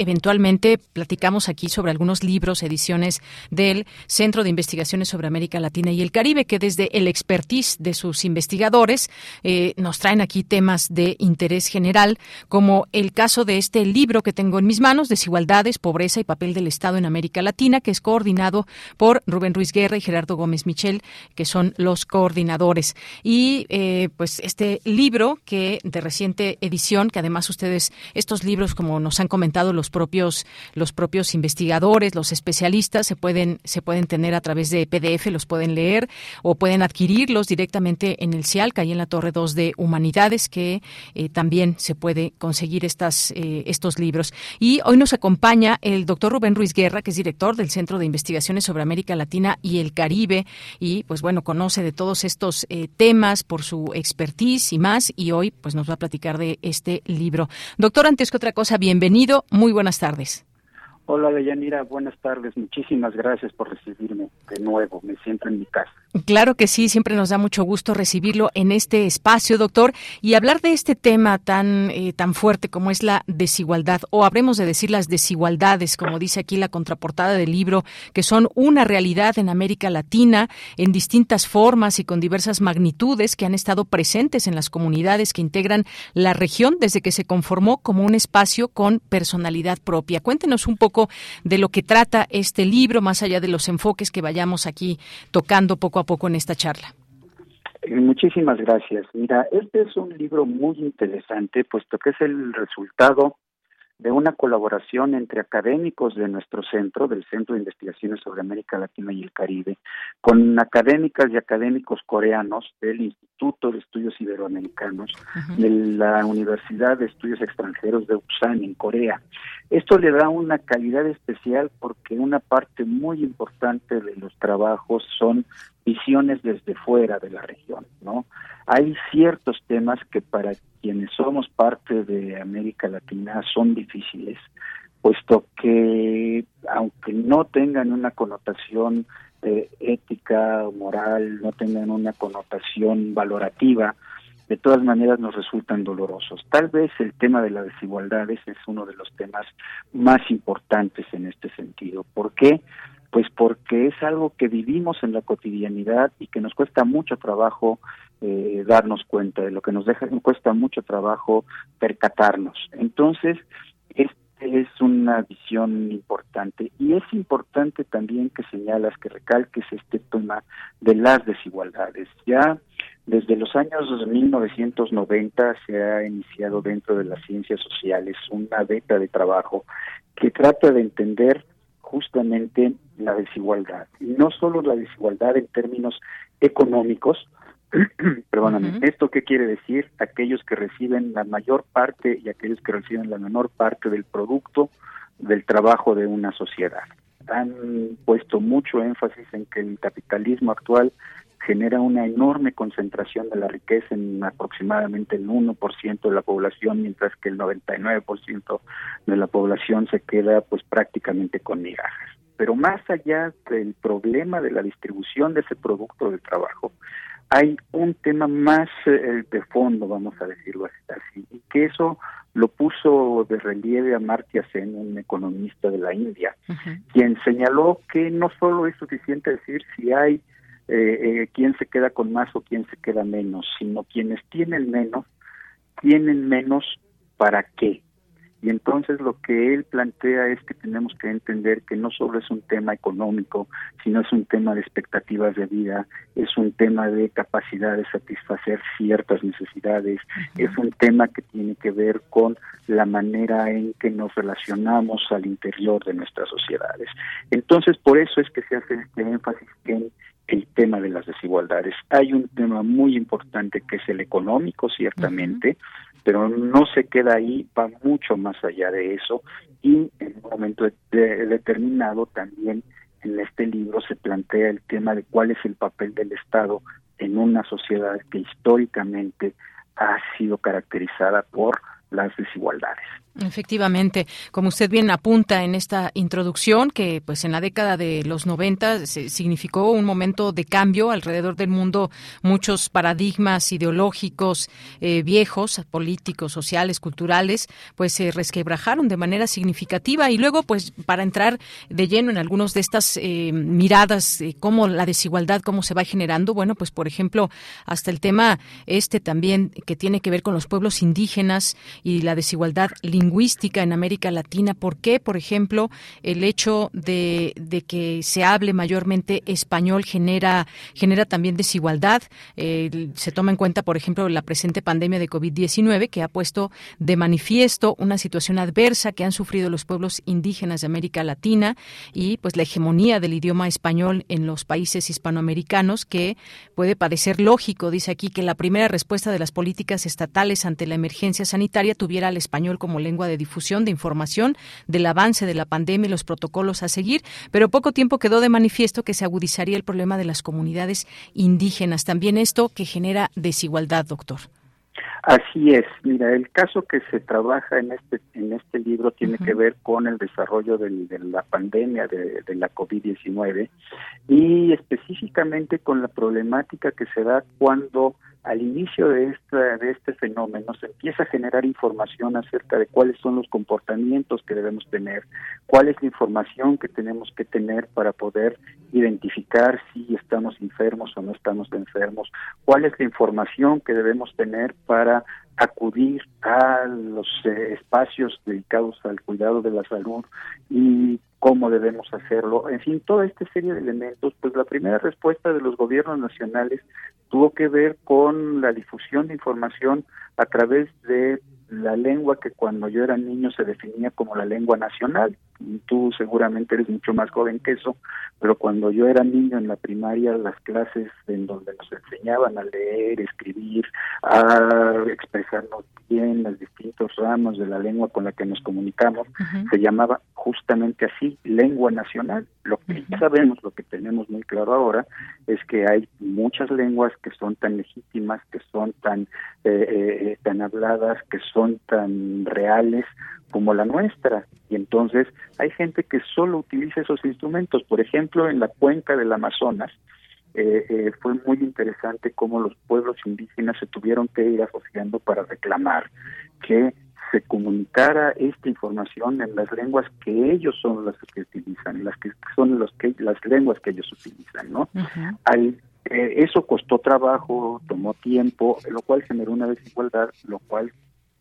eventualmente platicamos aquí sobre algunos libros, ediciones del Centro de Investigaciones sobre América Latina y el Caribe, que desde el expertise de sus investigadores eh, nos traen aquí temas de interés general, como el caso de este libro que tengo en mis manos, Desigualdades, Pobreza y Papel del Estado en América Latina, que es coordinado por Rubén Ruiz Guerra y Gerardo Gómez Michel, que son los coordinadores. Y eh, pues este libro que de reciente edición, que además ustedes, estos libros, como nos han comentado los propios los propios investigadores, los especialistas se pueden se pueden tener a través de PDF, los pueden leer o pueden adquirirlos directamente en el CIAL, ahí en la Torre 2 de Humanidades, que eh, también se puede conseguir estas eh, estos libros. Y hoy nos acompaña el doctor Rubén Ruiz Guerra, que es director del Centro de Investigaciones sobre América Latina y el Caribe, y pues bueno, conoce de todos estos eh, temas por su expertise y más, y hoy pues nos va a platicar de este libro. Doctor, antes que otra cosa, bienvenido, muy buenas tardes. Hola, Deyanira, buenas tardes. Muchísimas gracias por recibirme de nuevo. Me siento en mi casa. Claro que sí, siempre nos da mucho gusto recibirlo en este espacio, doctor, y hablar de este tema tan eh, tan fuerte como es la desigualdad, o habremos de decir las desigualdades, como dice aquí la contraportada del libro, que son una realidad en América Latina en distintas formas y con diversas magnitudes que han estado presentes en las comunidades que integran la región desde que se conformó como un espacio con personalidad propia. Cuéntenos un poco de lo que trata este libro, más allá de los enfoques que vayamos aquí tocando poco a poco en esta charla. Eh, muchísimas gracias. Mira, este es un libro muy interesante, puesto que es el resultado de una colaboración entre académicos de nuestro centro, del Centro de Investigaciones sobre América Latina y el Caribe, con académicas y académicos coreanos del Instituto de Estudios Iberoamericanos, de la Universidad de Estudios Extranjeros de Busan, en Corea. Esto le da una calidad especial porque una parte muy importante de los trabajos son visiones desde fuera de la región, ¿no? Hay ciertos temas que para quienes somos parte de América Latina son difíciles, puesto que aunque no tengan una connotación eh, ética moral, no tengan una connotación valorativa, de todas maneras nos resultan dolorosos. Tal vez el tema de las desigualdades es uno de los temas más importantes en este sentido. ¿Por qué? Pues porque es algo que vivimos en la cotidianidad y que nos cuesta mucho trabajo eh, darnos cuenta de lo que nos deja, cuesta mucho trabajo percatarnos. Entonces, este es una visión importante y es importante también que señalas, que recalques este tema de las desigualdades. Ya desde los años 1990 se ha iniciado dentro de las ciencias sociales una beta de trabajo que trata de entender justamente la desigualdad. Y no solo la desigualdad en términos económicos, perdóname, ¿esto qué quiere decir? Aquellos que reciben la mayor parte y aquellos que reciben la menor parte del producto del trabajo de una sociedad. Han puesto mucho énfasis en que el capitalismo actual genera una enorme concentración de la riqueza en aproximadamente el 1% de la población, mientras que el 99% de la población se queda pues prácticamente con migajas. Pero más allá del problema de la distribución de ese producto de trabajo, hay un tema más eh, de fondo, vamos a decirlo así, y que eso lo puso de relieve a Martya Sen, un economista de la India, quien señaló que no solo es suficiente decir si hay eh, eh, quién se queda con más o quién se queda menos, sino quienes tienen menos, tienen menos para qué. Y entonces lo que él plantea es que tenemos que entender que no solo es un tema económico, sino es un tema de expectativas de vida, es un tema de capacidad de satisfacer ciertas necesidades, es un tema que tiene que ver con la manera en que nos relacionamos al interior de nuestras sociedades. Entonces, por eso es que se hace este énfasis en el tema de las desigualdades. Hay un tema muy importante que es el económico, ciertamente, pero no se queda ahí, va mucho más allá de eso y en un momento determinado también en este libro se plantea el tema de cuál es el papel del Estado en una sociedad que históricamente ha sido caracterizada por las desigualdades. Efectivamente, como usted bien apunta en esta introducción, que pues en la década de los 90 significó un momento de cambio alrededor del mundo, muchos paradigmas ideológicos eh, viejos, políticos, sociales, culturales, pues se resquebrajaron de manera significativa. Y luego pues para entrar de lleno en algunos de estas eh, miradas, cómo la desigualdad, cómo se va generando, bueno, pues por ejemplo, hasta el tema este también que tiene que ver con los pueblos indígenas y la desigualdad lingüística lingüística en América Latina. ¿Por qué, por ejemplo, el hecho de, que se hable mayormente español genera, genera también desigualdad? se toma en cuenta, por ejemplo, la presente pandemia de COVID-19 que ha puesto de manifiesto una situación adversa que han sufrido los pueblos indígenas de América Latina y pues la hegemonía del idioma español en los países hispanoamericanos que puede parecer lógico, dice aquí, que la primera respuesta de las políticas estatales ante la emergencia sanitaria tuviera al español como lengua de difusión de información del avance de la pandemia y los protocolos a seguir, pero poco tiempo quedó de manifiesto que se agudizaría el problema de las comunidades indígenas. También esto que genera desigualdad, doctor. Así es. Mira, el caso que se trabaja en este en este libro tiene que ver con el desarrollo de la pandemia de, de la COVID-19 y específicamente con la problemática que se da cuando al inicio de, esta, de este fenómeno se empieza a generar información acerca de cuáles son los comportamientos que debemos tener, cuál es la información que tenemos que tener para poder identificar si estamos enfermos o no estamos enfermos, cuál es la información que debemos tener para acudir a los eh, espacios dedicados al cuidado de la salud y cómo debemos hacerlo. En fin, toda esta serie de elementos, pues la primera respuesta de los gobiernos nacionales tuvo que ver con la difusión de información a través de la lengua que cuando yo era niño se definía como la lengua nacional. Tú seguramente eres mucho más joven que eso, pero cuando yo era niño en la primaria, las clases en donde nos enseñaban a leer, escribir, a expresarnos bien los distintos ramos de la lengua con la que nos comunicamos, se llamaba justamente así, lengua nacional. Lo que sabemos, lo que tenemos muy claro ahora, es que hay muchas lenguas que son tan legítimas, que son tan, eh, eh, tan habladas, que son tan reales como la nuestra. Y entonces hay gente que solo utiliza esos instrumentos. Por ejemplo, en la cuenca del Amazonas, eh, eh, fue muy interesante cómo los pueblos indígenas se tuvieron que ir asociando para reclamar que se comunicara esta información en las lenguas que ellos son las que utilizan, las que son los que las lenguas que ellos utilizan, ¿no? Al, eh, eso costó trabajo, tomó tiempo, lo cual generó una desigualdad, lo cual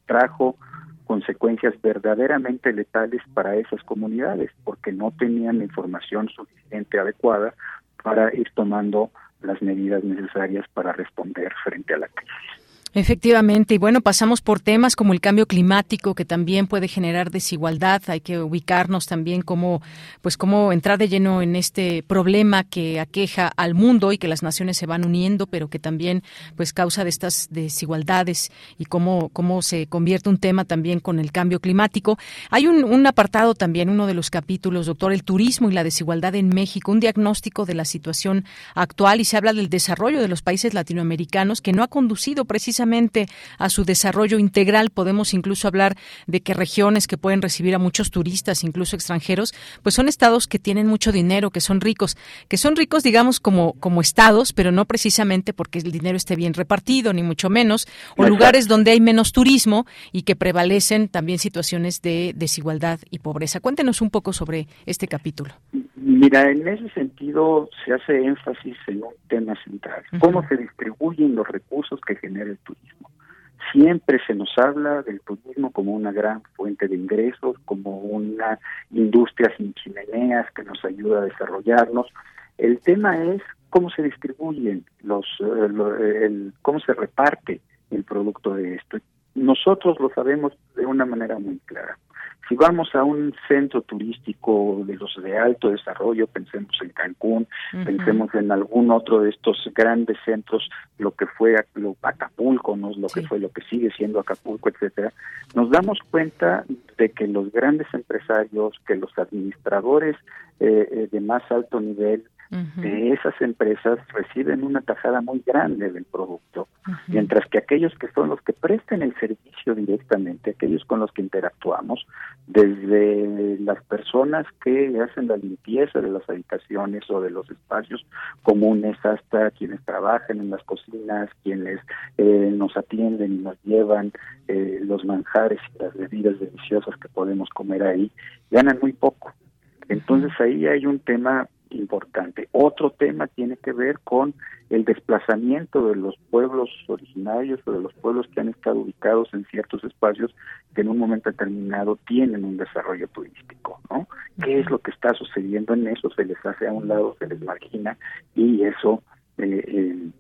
trajo consecuencias verdaderamente letales para esas comunidades, porque no tenían la información suficiente adecuada para ir tomando las medidas necesarias para responder frente a la crisis. Efectivamente, y bueno, pasamos por temas como el cambio climático que también puede generar desigualdad. Hay que ubicarnos también como, pues, cómo entrar de lleno en este problema que aqueja al mundo y que las naciones se van uniendo, pero que también, pues, causa de estas desigualdades y cómo, cómo se convierte un tema también con el cambio climático. Hay un, un apartado también, uno de los capítulos, doctor, el turismo y la desigualdad en México, un diagnóstico de la situación actual y se habla del desarrollo de los países latinoamericanos que no ha conducido precisamente a su desarrollo integral. Podemos incluso hablar de que regiones que pueden recibir a muchos turistas, incluso extranjeros, pues son estados que tienen mucho dinero, que son ricos, que son ricos, digamos, como, como estados, pero no precisamente porque el dinero esté bien repartido, ni mucho menos, o lugares donde hay menos turismo y que prevalecen también situaciones de desigualdad y pobreza. Cuéntenos un poco sobre este capítulo. Mira, en ese sentido se hace énfasis en un tema central, cómo se distribuyen los recursos que genera el turismo. Siempre se nos habla del turismo como una gran fuente de ingresos, como una industria sin chimeneas que nos ayuda a desarrollarnos. El tema es cómo se distribuyen los, eh, el, cómo se reparte el producto de esto. Nosotros lo sabemos de una manera muy clara. Si vamos a un centro turístico de los de alto desarrollo, pensemos en Cancún, pensemos en algún otro de estos grandes centros, lo que fue Acapulco, ¿no? lo que fue, lo que sigue siendo Acapulco, etcétera, nos damos cuenta de que los grandes empresarios, que los administradores eh, eh, de más alto nivel esas empresas reciben una tajada muy grande del producto, mientras que aquellos que son los que presten el servicio directamente, aquellos con los que interactuamos, desde las personas que hacen la limpieza de las habitaciones o de los espacios comunes hasta quienes trabajan en las cocinas, quienes eh, nos atienden y nos llevan eh, los manjares y las bebidas deliciosas que podemos comer ahí, ganan muy poco. Entonces ahí hay un tema importante. Otro tema tiene que ver con el desplazamiento de los pueblos originarios o de los pueblos que han estado ubicados en ciertos espacios que en un momento determinado tienen un desarrollo turístico, ¿no? ¿Qué es lo que está sucediendo en eso? Se les hace a un lado, se les margina y eso eh, eh,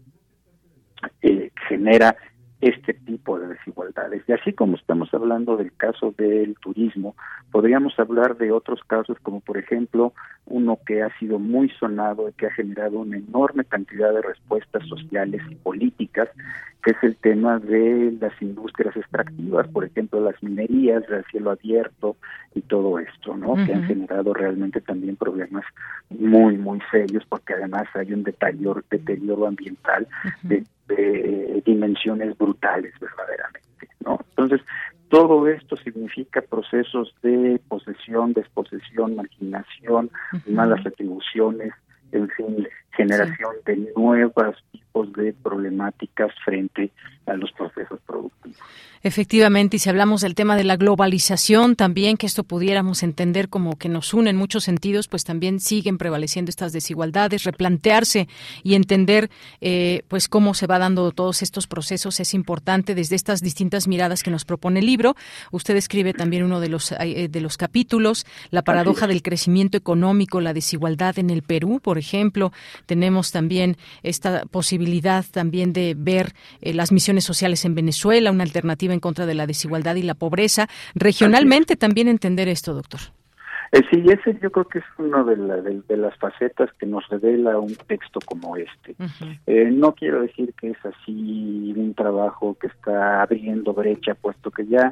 eh genera este tipo de desigualdades. Y así como estamos hablando del caso del turismo, podríamos hablar de otros casos como por ejemplo uno que ha sido muy sonado y que ha generado una enorme cantidad de respuestas sociales y políticas, que es el tema de las industrias extractivas, por ejemplo las minerías, el cielo abierto y todo esto, ¿no? Que han generado realmente también problemas muy, muy serios porque además hay un deterioro, deterioro ambiental de de dimensiones brutales verdaderamente, ¿no? Entonces, todo esto significa procesos de posesión, desposesión, marginación, malas atribuciones, en fin, generación de nuevos tipos de problemáticas frente a los procesos productivos. Efectivamente, y si hablamos del tema de la globalización también, que esto pudiéramos entender como que nos une en muchos sentidos, pues también siguen prevaleciendo estas desigualdades, replantearse y entender eh, pues cómo se va dando todos estos procesos es importante desde estas distintas miradas que nos propone el libro. Usted escribe también uno de los, eh, de los capítulos, la paradoja del crecimiento económico, la desigualdad en el Perú, por ejemplo. Tenemos también esta posibilidad también de ver eh, las misiones sociales en Venezuela, una alternativa en contra de la desigualdad y la pobreza. Regionalmente también entender esto, doctor. Eh, sí, ese yo creo que es una de, de, las facetas que nos revela un texto como este. Eh, no quiero decir que es así un trabajo que está abriendo brecha, puesto que ya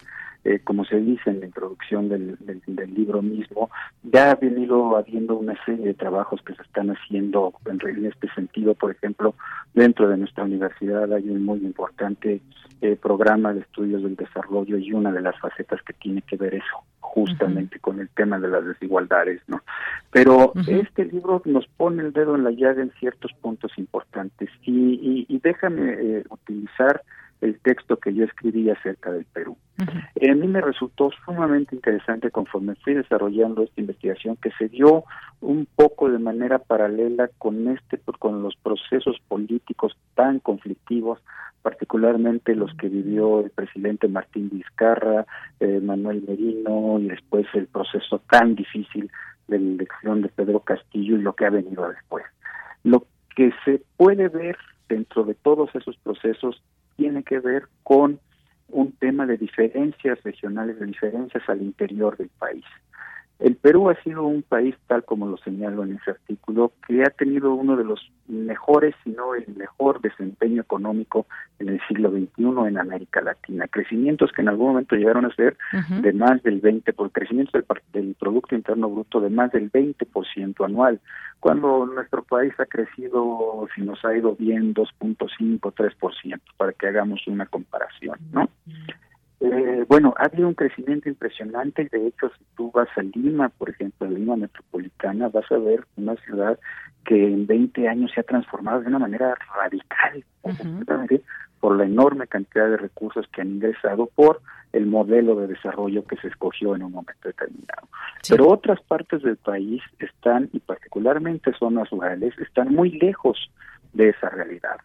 eh, como se dice en la introducción del, del, libro mismo, ya ha venido habiendo una serie de trabajos que se están haciendo en, este sentido. Por ejemplo, dentro de nuestra universidad hay un muy importante eh, programa de estudios del desarrollo y una de las facetas que tiene que ver eso justamente con el tema de las desigualdades, ¿no? Pero este libro nos pone el dedo en la llaga en ciertos puntos importantes y, y, déjame eh, utilizar el texto que yo escribí acerca del Perú. A mí me resultó sumamente interesante conforme fui desarrollando esta investigación que se dio un poco de manera paralela con este con los procesos políticos tan conflictivos, particularmente los que vivió el presidente Martín Vizcarra, eh, Manuel Merino y después el proceso tan difícil de la elección de Pedro Castillo y lo que ha venido después. Lo que se puede ver dentro de todos esos procesos tiene que ver con un tema de diferencias regionales, de diferencias al interior del país. El Perú ha sido un país, tal como lo señalo en ese artículo, que ha tenido uno de los mejores, si no el mejor desempeño económico en el siglo XXI en América Latina. Crecimientos que en algún momento llegaron a ser de más del 20%, por crecimiento del, del Producto Interno Bruto de más del 20% anual, cuando nuestro país ha crecido, si nos ha ido bien, 2.5, 3%, para que hagamos una comparación, ¿no? Eh, bueno, ha habido un crecimiento impresionante y de hecho si tú vas a Lima, por ejemplo, a Lima Metropolitana, vas a ver una ciudad que en 20 años se ha transformado de una manera radical, por la enorme cantidad de recursos que han ingresado por el modelo de desarrollo que se escogió en un momento determinado. Pero otras partes del país están, y particularmente zonas rurales, están muy lejos de esa realidad.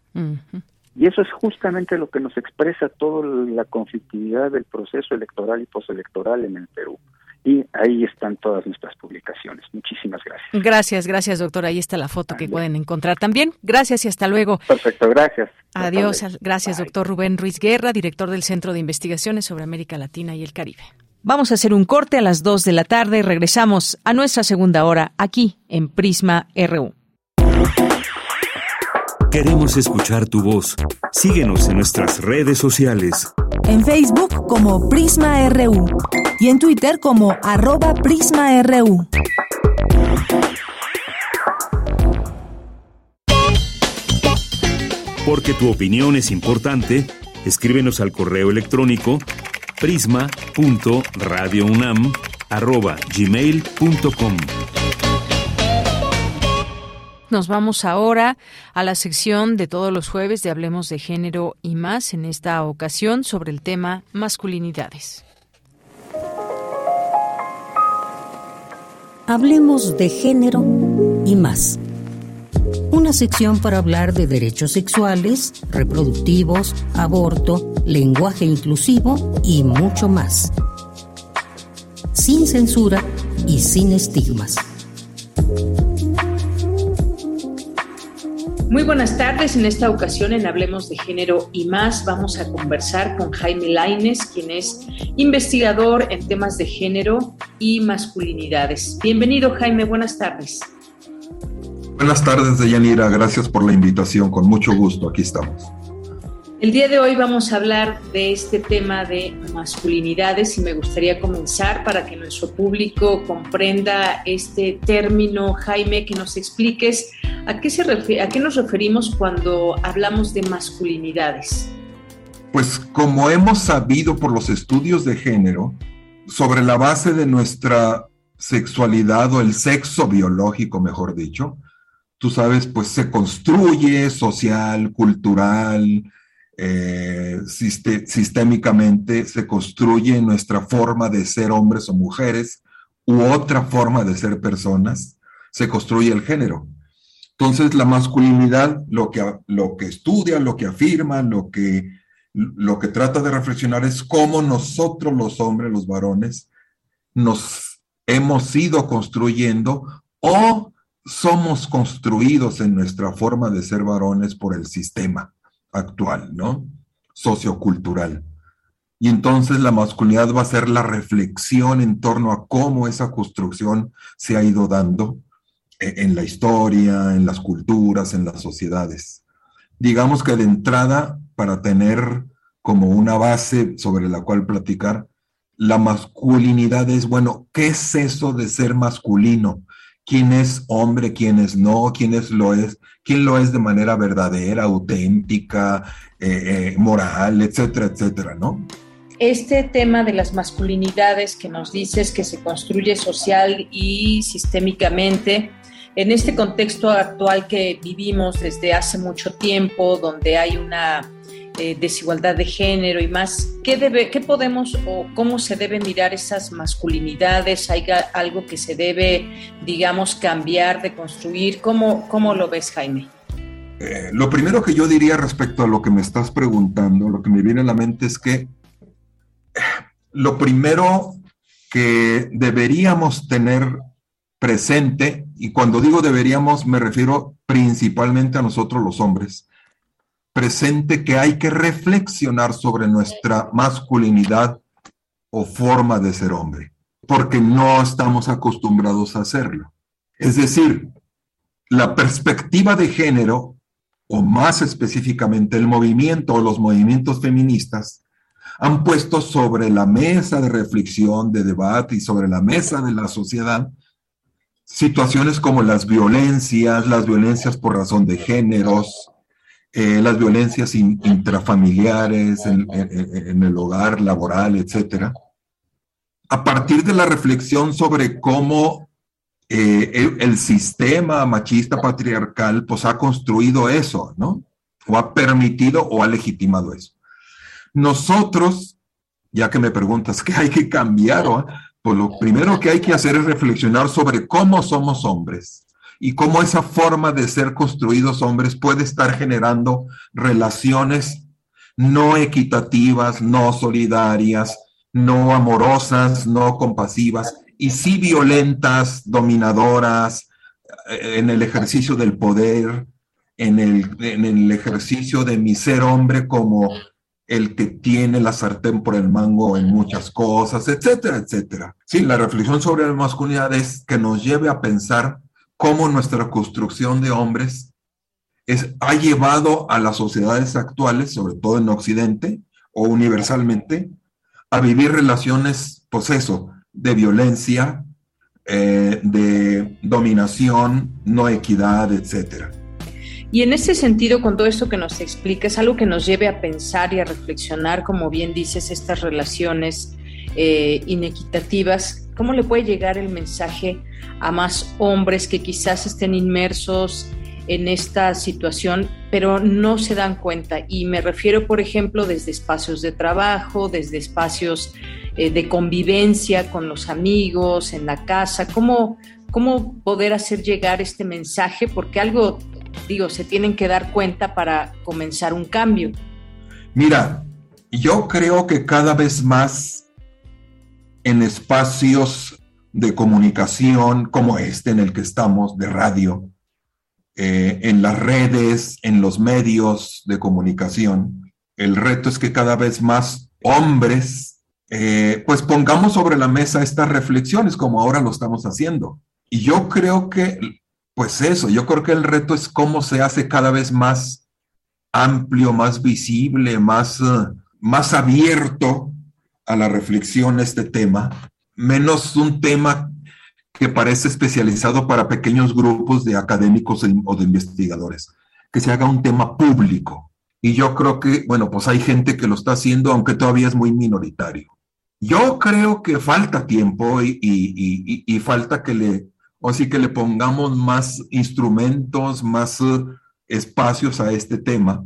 Y eso es justamente lo que nos expresa toda la conflictividad del proceso electoral y postelectoral en el Perú. Y ahí están todas nuestras publicaciones. Muchísimas gracias. Gracias, gracias, doctor. Ahí está la foto que pueden encontrar también. Gracias y hasta luego. Perfecto, gracias. Adiós. Gracias, doctor Rubén Ruiz Guerra, director del Centro de Investigaciones sobre América Latina y el Caribe. Vamos a hacer un corte a las 2 de la tarde. Regresamos a nuestra segunda hora aquí en Prisma RU. Queremos escuchar tu voz. Síguenos en nuestras redes sociales. En Facebook como Prisma RU y en Twitter como arroba PrismaRU. Porque tu opinión es importante, escríbenos al correo electrónico prisma.radiounam@gmail.com. Nos vamos ahora a la sección de todos los jueves de Hablemos de Género y más, en esta ocasión sobre el tema masculinidades. Hablemos de género y más. Una sección para hablar de derechos sexuales, reproductivos, aborto, lenguaje inclusivo y mucho más. Sin censura y sin estigmas. Muy buenas tardes. En esta ocasión en Hablemos de Género y más vamos a conversar con Jaime Laines, quien es investigador en temas de género y masculinidades. Bienvenido Jaime, buenas tardes. Buenas tardes, Deyanira. Gracias por la invitación. Con mucho gusto, aquí estamos. El día de hoy vamos a hablar de este tema de masculinidades y me gustaría comenzar para que nuestro público comprenda este término, Jaime, que nos expliques a qué, se a qué nos referimos cuando hablamos de masculinidades. Pues como hemos sabido por los estudios de género, sobre la base de nuestra sexualidad o el sexo biológico, mejor dicho, tú sabes, pues se construye social, cultural, eh, sistémicamente se construye nuestra forma de ser hombres o mujeres u otra forma de ser personas, se construye el género. Entonces la masculinidad lo que, lo que estudia, lo que afirma, lo que, lo que trata de reflexionar es cómo nosotros los hombres, los varones, nos hemos ido construyendo o somos construidos en nuestra forma de ser varones por el sistema actual, ¿no? Sociocultural. Y entonces la masculinidad va a ser la reflexión en torno a cómo esa construcción se ha ido dando e, en la historia, en las culturas, en las sociedades. Digamos que de entrada, para tener como una base sobre la cual platicar, la masculinidad es, bueno, ¿qué es eso de ser masculino? Quién es hombre, quién es no, quién lo es, quién lo es de manera verdadera, auténtica, eh, eh, moral, etcétera, etcétera, ¿no? Este tema de las masculinidades que nos dices que se construye social y sistémicamente, en este contexto actual que vivimos desde hace mucho tiempo, donde hay una eh, desigualdad de género y más, ¿qué, debe, ¿qué podemos o cómo se debe mirar esas masculinidades? ¿Hay algo que se debe, digamos, cambiar, de construir? ¿Cómo, cómo lo ves, Jaime? Eh, lo primero que yo diría respecto a lo que me estás preguntando, lo que me viene a la mente es que lo primero que deberíamos tener presente, y cuando digo deberíamos me refiero principalmente a nosotros los hombres, presente que hay que reflexionar sobre nuestra masculinidad o forma de ser hombre, porque no estamos acostumbrados a hacerlo. Es decir, la perspectiva de género, o más específicamente el movimiento o los movimientos feministas, han puesto sobre la mesa de reflexión, de debate y sobre la mesa de la sociedad situaciones como las violencias, las violencias por razón de géneros, eh, las violencias intrafamiliares, en, el hogar, laboral, etcétera, a partir de la reflexión sobre cómo eh, el, sistema machista patriarcal pues ha construido eso, ¿no? O ha permitido o ha legitimado eso. Nosotros, ya que me preguntas qué hay que cambiar, pues lo primero que hay que hacer es reflexionar sobre cómo somos hombres y cómo esa forma de ser construidos hombres puede estar generando relaciones no equitativas, no solidarias, no amorosas, no compasivas y sí violentas, dominadoras eh, en el ejercicio del poder, en el, en el ejercicio de mi ser hombre como el que tiene la sartén por el mango en muchas cosas, etcétera, etcétera. Sí, la reflexión sobre la masculinidad es que nos lleve a pensar cómo nuestra construcción de hombres es, ha llevado a las sociedades actuales, sobre todo en Occidente o universalmente, a vivir relaciones, pues eso, de violencia, eh, de dominación, no equidad, etcétera. Y en este sentido, con todo esto que nos explica, es algo que nos lleve a pensar y a reflexionar, como bien dices, estas relaciones eh, inequitativas. ¿Cómo le puede llegar el mensaje a más hombres que quizás estén inmersos en esta situación, pero no se dan cuenta? Y me refiero, por ejemplo, desde espacios de trabajo, desde espacios eh, de convivencia con los amigos, en la casa. ¿Cómo, ¿Cómo poder hacer llegar este mensaje? Porque algo digo, se tienen que dar cuenta para comenzar un cambio. Mira, yo creo que cada vez más en espacios de comunicación como este en el que estamos, de radio, eh, en las redes, en los medios de comunicación, el reto es que cada vez más hombres, eh, pues pongamos sobre la mesa estas reflexiones como ahora lo estamos haciendo. Y yo creo que pues eso, yo creo que el reto es cómo se hace cada vez más amplio, más visible, más, eh, más abierto a la reflexión este tema, menos un tema que parece especializado para pequeños grupos de académicos o de investigadores, que se haga un tema público. Y yo creo que, bueno, pues hay gente que lo está haciendo, aunque todavía es muy minoritario. Yo creo que falta tiempo y, y falta que le o así que le pongamos más instrumentos, más eh, espacios a este tema.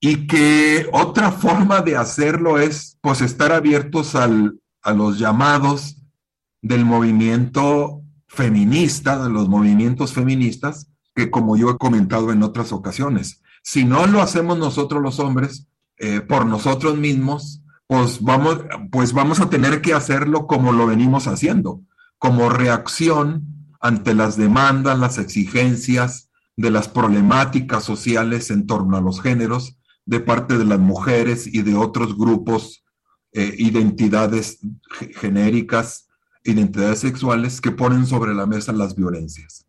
Y que otra forma de hacerlo es pues estar abiertos al, a los llamados del movimiento feminista, de los movimientos feministas, que como yo he comentado en otras ocasiones, si no lo hacemos nosotros los hombres, eh, por nosotros mismos, pues vamos, pues vamos a tener que hacerlo como lo venimos haciendo, como reacción ante las demandas, las exigencias de las problemáticas sociales en torno a los géneros de parte de las mujeres y de otros grupos, eh, identidades genéricas, identidades sexuales que ponen sobre la mesa las violencias.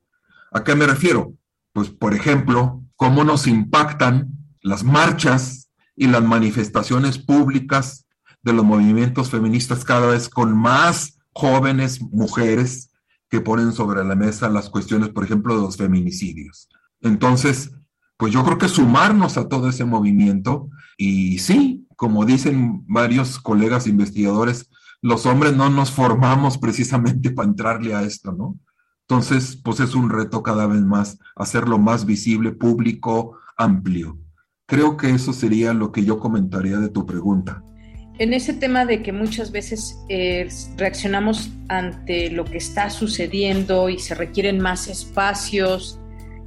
¿A qué me refiero? Pues, por ejemplo, cómo nos impactan las marchas y las manifestaciones públicas de los movimientos feministas cada vez con más jóvenes mujeres que ponen sobre la mesa las cuestiones, por ejemplo, de los feminicidios. Entonces, pues yo creo que sumarnos a todo ese movimiento y sí, como dicen varios colegas investigadores, los hombres no nos formamos precisamente para entrarle a esto, ¿no? Entonces, pues es un reto cada vez más hacerlo más visible, público, amplio. Creo que eso sería lo que yo comentaría de tu pregunta en ese tema de que muchas veces eh, reaccionamos ante lo que está sucediendo y se requieren más espacios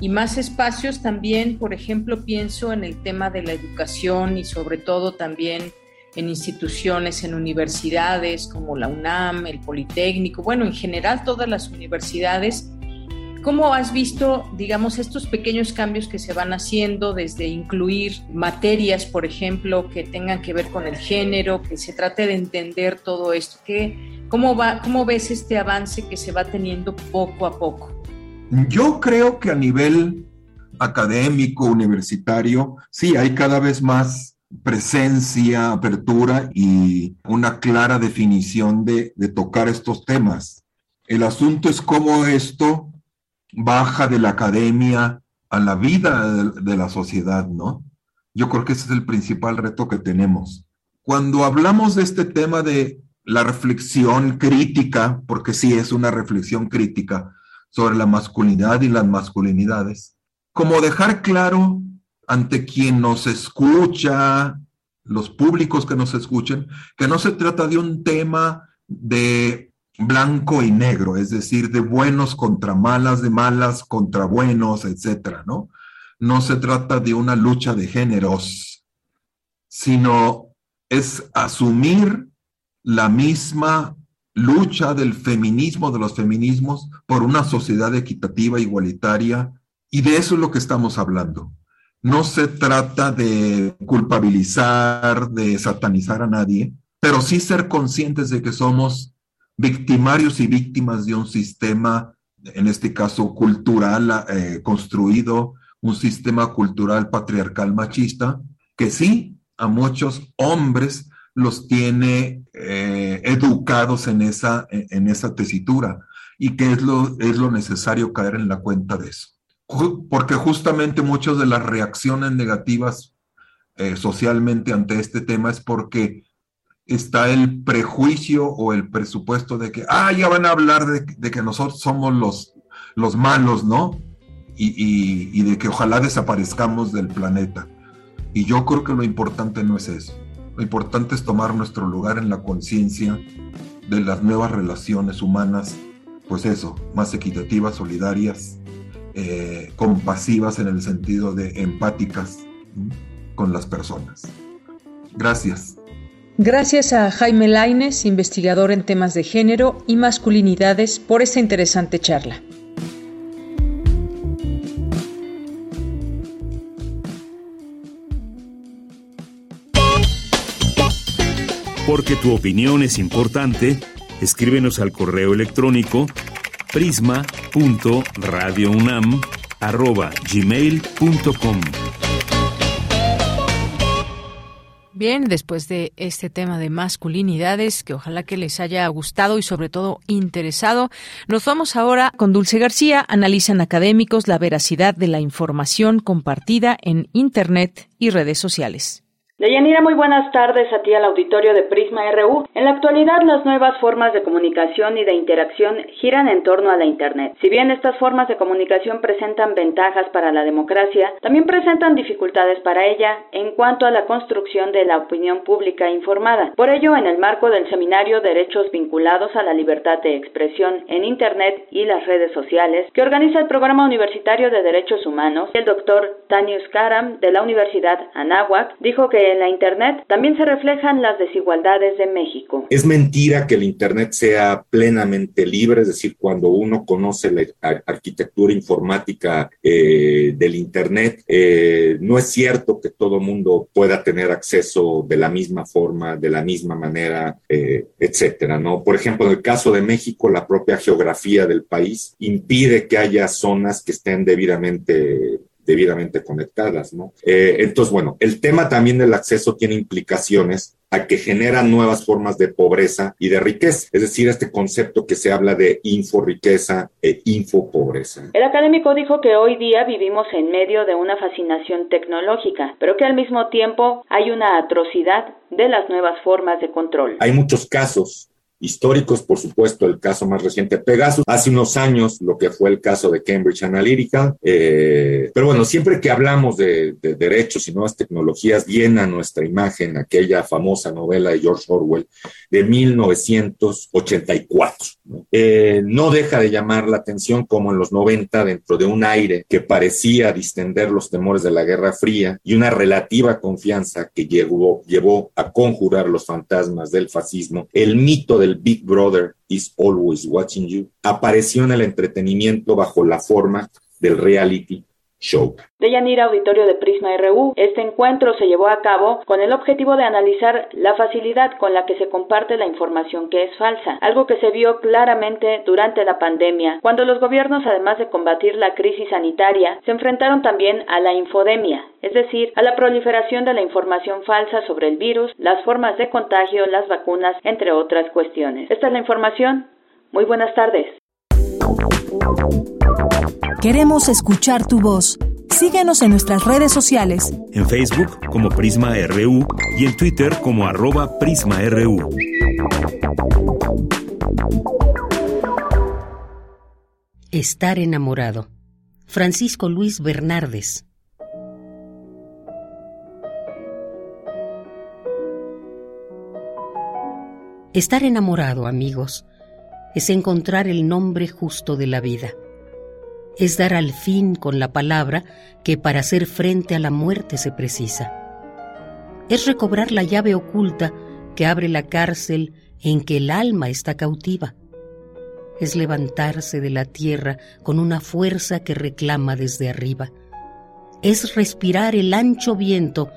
y más espacios también, por ejemplo, pienso en el tema de la educación y sobre todo también en instituciones, en universidades como la UNAM, el Politécnico, bueno, en general todas las universidades ¿Cómo has visto, digamos, estos pequeños cambios que se van haciendo desde incluir materias, por ejemplo, que tengan que ver con el género, que se trate de entender todo esto? ¿Qué, cómo, va, ¿Cómo ves este avance que se va teniendo poco a poco? Yo creo que a nivel académico, universitario, sí, hay cada vez más presencia, apertura y una clara definición de, tocar estos temas. El asunto es cómo esto baja de la academia a la vida de, la sociedad, ¿no? Yo creo que ese es el principal reto que tenemos. Cuando hablamos de este tema de la reflexión crítica, porque sí es una reflexión crítica sobre la masculinidad y las masculinidades, como dejar claro ante quien nos escucha, los públicos que nos escuchen, que no se trata de un tema de blanco y negro, es decir, de buenos contra malas, de malas contra buenos, etcétera, ¿no? No se trata de una lucha de géneros, sino es asumir la misma lucha del feminismo, de los feminismos, por una sociedad equitativa, igualitaria, y de eso es lo que estamos hablando. No se trata de culpabilizar, de satanizar a nadie, pero sí ser conscientes de que somos victimarios y víctimas de un sistema, en este caso cultural, eh, construido, un sistema cultural patriarcal machista, que sí, a muchos hombres los tiene eh, educados en esa, en esa tesitura y que es lo, es lo necesario caer en la cuenta de eso. porque justamente muchas de las reacciones negativas eh, socialmente ante este tema es porque está el prejuicio o el presupuesto de que, ah, ya van a hablar de, que nosotros somos los, los malos, ¿no? Y, y, de que ojalá desaparezcamos del planeta. Y yo creo que lo importante no es eso. Lo importante es tomar nuestro lugar en la conciencia de las nuevas relaciones humanas, pues eso, más equitativas, solidarias, eh, compasivas en el sentido de empáticas con las personas. Gracias. Gracias a Jaime Laines, investigador en temas de género y masculinidades, por esta interesante charla. Porque tu opinión es importante, escríbenos al correo electrónico prisma.radiounam@gmail.com. Bien, después de este tema de masculinidades, que ojalá que les haya gustado y sobre todo interesado, nos vamos ahora con Dulce García. Analizan académicos la veracidad de la información compartida en Internet y redes sociales. Deyanira, muy buenas tardes a ti al auditorio de Prisma RU. En la actualidad, las nuevas formas de comunicación y de interacción giran en torno a la Internet. Si bien estas formas de comunicación presentan ventajas para la democracia, también presentan dificultades para ella en cuanto a la construcción de la opinión pública informada. Por ello, en el marco del seminario Derechos vinculados a la libertad de expresión en Internet y las redes sociales, que organiza el Programa Universitario de Derechos Humanos, el doctor Tanius Karam de la Universidad Anáhuac dijo que en la Internet también se reflejan las desigualdades de México. Es mentira que el Internet sea plenamente libre, es decir, cuando uno conoce la arquitectura informática eh, del Internet, eh, no es cierto que todo mundo pueda tener acceso de la misma forma, de la misma manera, eh, etcétera, ¿no? Por ejemplo, en el caso de México, la propia geografía del país impide que haya zonas que estén debidamente debidamente conectadas, ¿no? Eh, entonces, bueno, el tema también del acceso tiene implicaciones a que generan nuevas formas de pobreza y de riqueza, es decir, este concepto que se habla de inforiqueza e infopobreza. El académico dijo que hoy día vivimos en medio de una fascinación tecnológica, pero que al mismo tiempo hay una atrocidad de las nuevas formas de control. Hay muchos casos históricos, por supuesto, el caso más reciente Pegasus, hace unos años lo que fue el caso de Cambridge Analytica, eh, pero bueno, siempre que hablamos de, derechos y nuevas tecnologías, viene a nuestra imagen aquella famosa novela de George Orwell de 1984. Eh, no deja de llamar la atención como en los 90, dentro de un aire que parecía distender los temores de la Guerra Fría y una relativa confianza que llevó, llevó a conjurar los fantasmas del fascismo, el mito del Big Brother is always watching you apareció en el entretenimiento bajo la forma del reality show. De Yanira Auditorio de Prisma RU, este encuentro se llevó a cabo con el objetivo de analizar la facilidad con la que se comparte la información que es falsa, algo que se vio claramente durante la pandemia, cuando los gobiernos, además de combatir la crisis sanitaria, se enfrentaron también a la infodemia, es decir, a la proliferación de la información falsa sobre el virus, las formas de contagio, las vacunas, entre otras cuestiones. Esta es la información. Muy buenas tardes. Queremos escuchar tu voz. Síguenos en nuestras redes sociales. En Facebook como Prisma RU y en Twitter como arroba PrismaRU. Estar enamorado. Francisco Luis Bernardes. Estar enamorado, amigos, es encontrar el nombre justo de la vida es dar al fin con la palabra que para hacer frente a la muerte se precisa. Es recobrar la llave oculta que abre la cárcel en que el alma está cautiva. Es levantarse de la tierra con una fuerza que reclama desde arriba. Es respirar el ancho viento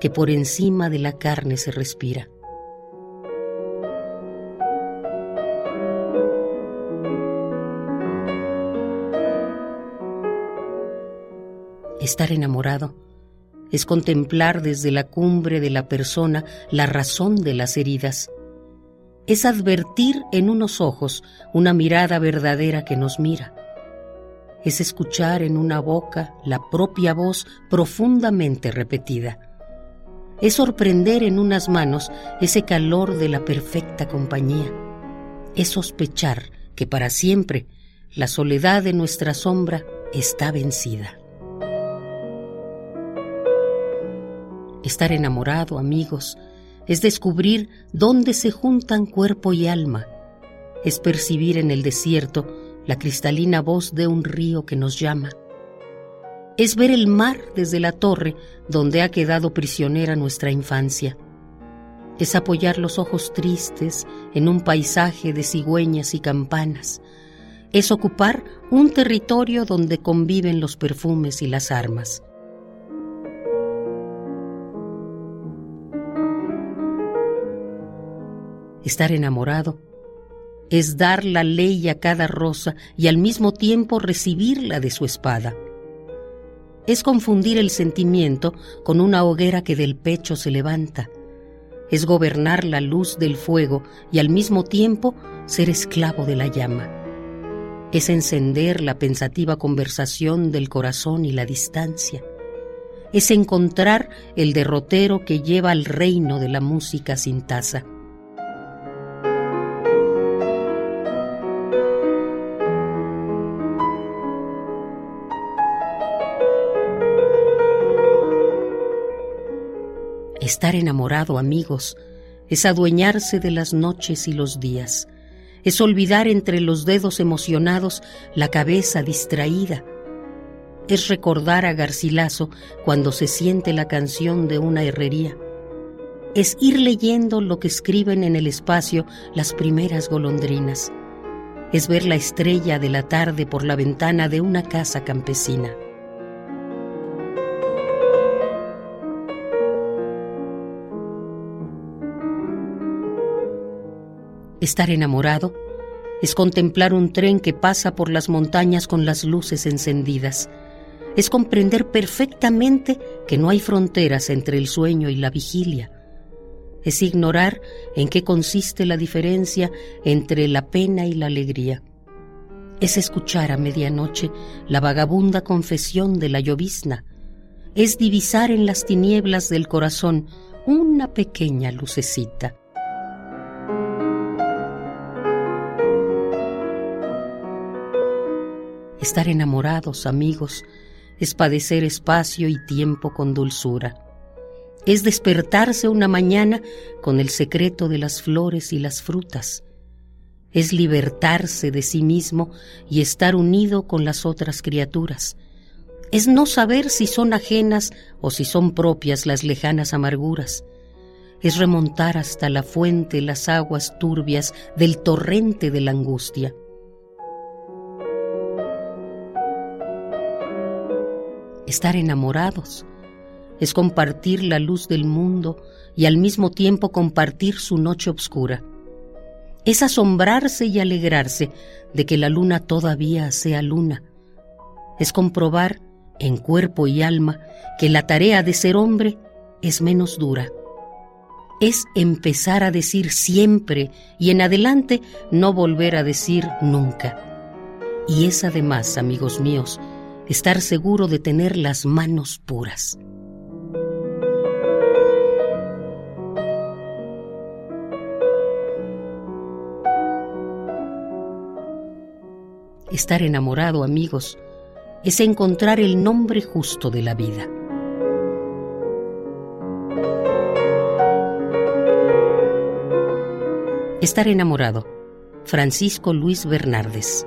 que por encima de la carne se respira. Estar enamorado es contemplar desde la cumbre de la persona la razón de las heridas. Es advertir en unos ojos una mirada verdadera que nos mira. es escuchar en una boca la propia voz profundamente repetida. Es sorprender en unas manos ese calor de la perfecta compañía. Es sospechar que para siempre la soledad de nuestra sombra está vencida. Estar enamorado, amigos, es descubrir dónde se juntan cuerpo y alma, es percibir en el desierto la cristalina voz de un río que nos llama. Es ver el mar desde la torre donde ha quedado prisionera nuestra infancia. Es apoyar los ojos tristes en un paisaje de cigüeñas y campanas. Es ocupar un territorio donde conviven los perfumes y las armas. Estar enamorado es dar la ley a cada rosa y al mismo tiempo recibirla de su espada. Es confundir el sentimiento con una hoguera que del pecho se levanta. Es gobernar la luz del fuego y al mismo tiempo ser esclavo de la llama. Es encender la pensativa conversación del corazón y la distancia. Es encontrar el derrotero que lleva al reino de la música sin taza Estar enamorado, amigos, es adueñarse de las noches y los días, es olvidar entre los dedos emocionados la cabeza distraída, es recordar a Garcilaso cuando se siente la canción de una herrería, es ir leyendo lo que escriben en el espacio las primeras golondrinas, es ver la estrella de la tarde por la ventana de una casa campesina. Estar enamorado es contemplar un tren que pasa por las montañas con las luces encendidas. Es comprender perfectamente que no hay fronteras entre el sueño y la vigilia. Es ignorar en qué consiste la diferencia entre la pena y la alegría. Es escuchar a medianoche la vagabunda confesión de la llovizna. Es divisar en las tinieblas del corazón una pequeña lucecita. Estar enamorados, amigos, es padecer espacio y tiempo con dulzura. Es despertarse una mañana con el secreto de las flores y las frutas. Es libertarse de sí mismo y estar unido con las otras criaturas. Es no saber si son ajenas o si son propias las lejanas amarguras. Es remontar hasta la fuente las aguas turbias del torrente de la angustia estar enamorados, es compartir la luz del mundo y al mismo tiempo compartir su noche oscura. Es asombrarse y alegrarse de que la luna todavía sea luna. Es comprobar en cuerpo y alma que la tarea de ser hombre es menos dura. Es empezar a decir siempre y en adelante no volver a decir nunca. Y es además, amigos míos, estar seguro de tener las manos puras. Estar enamorado, amigos, es encontrar el nombre justo de la vida. Estar enamorado. Francisco Luis Bernardes.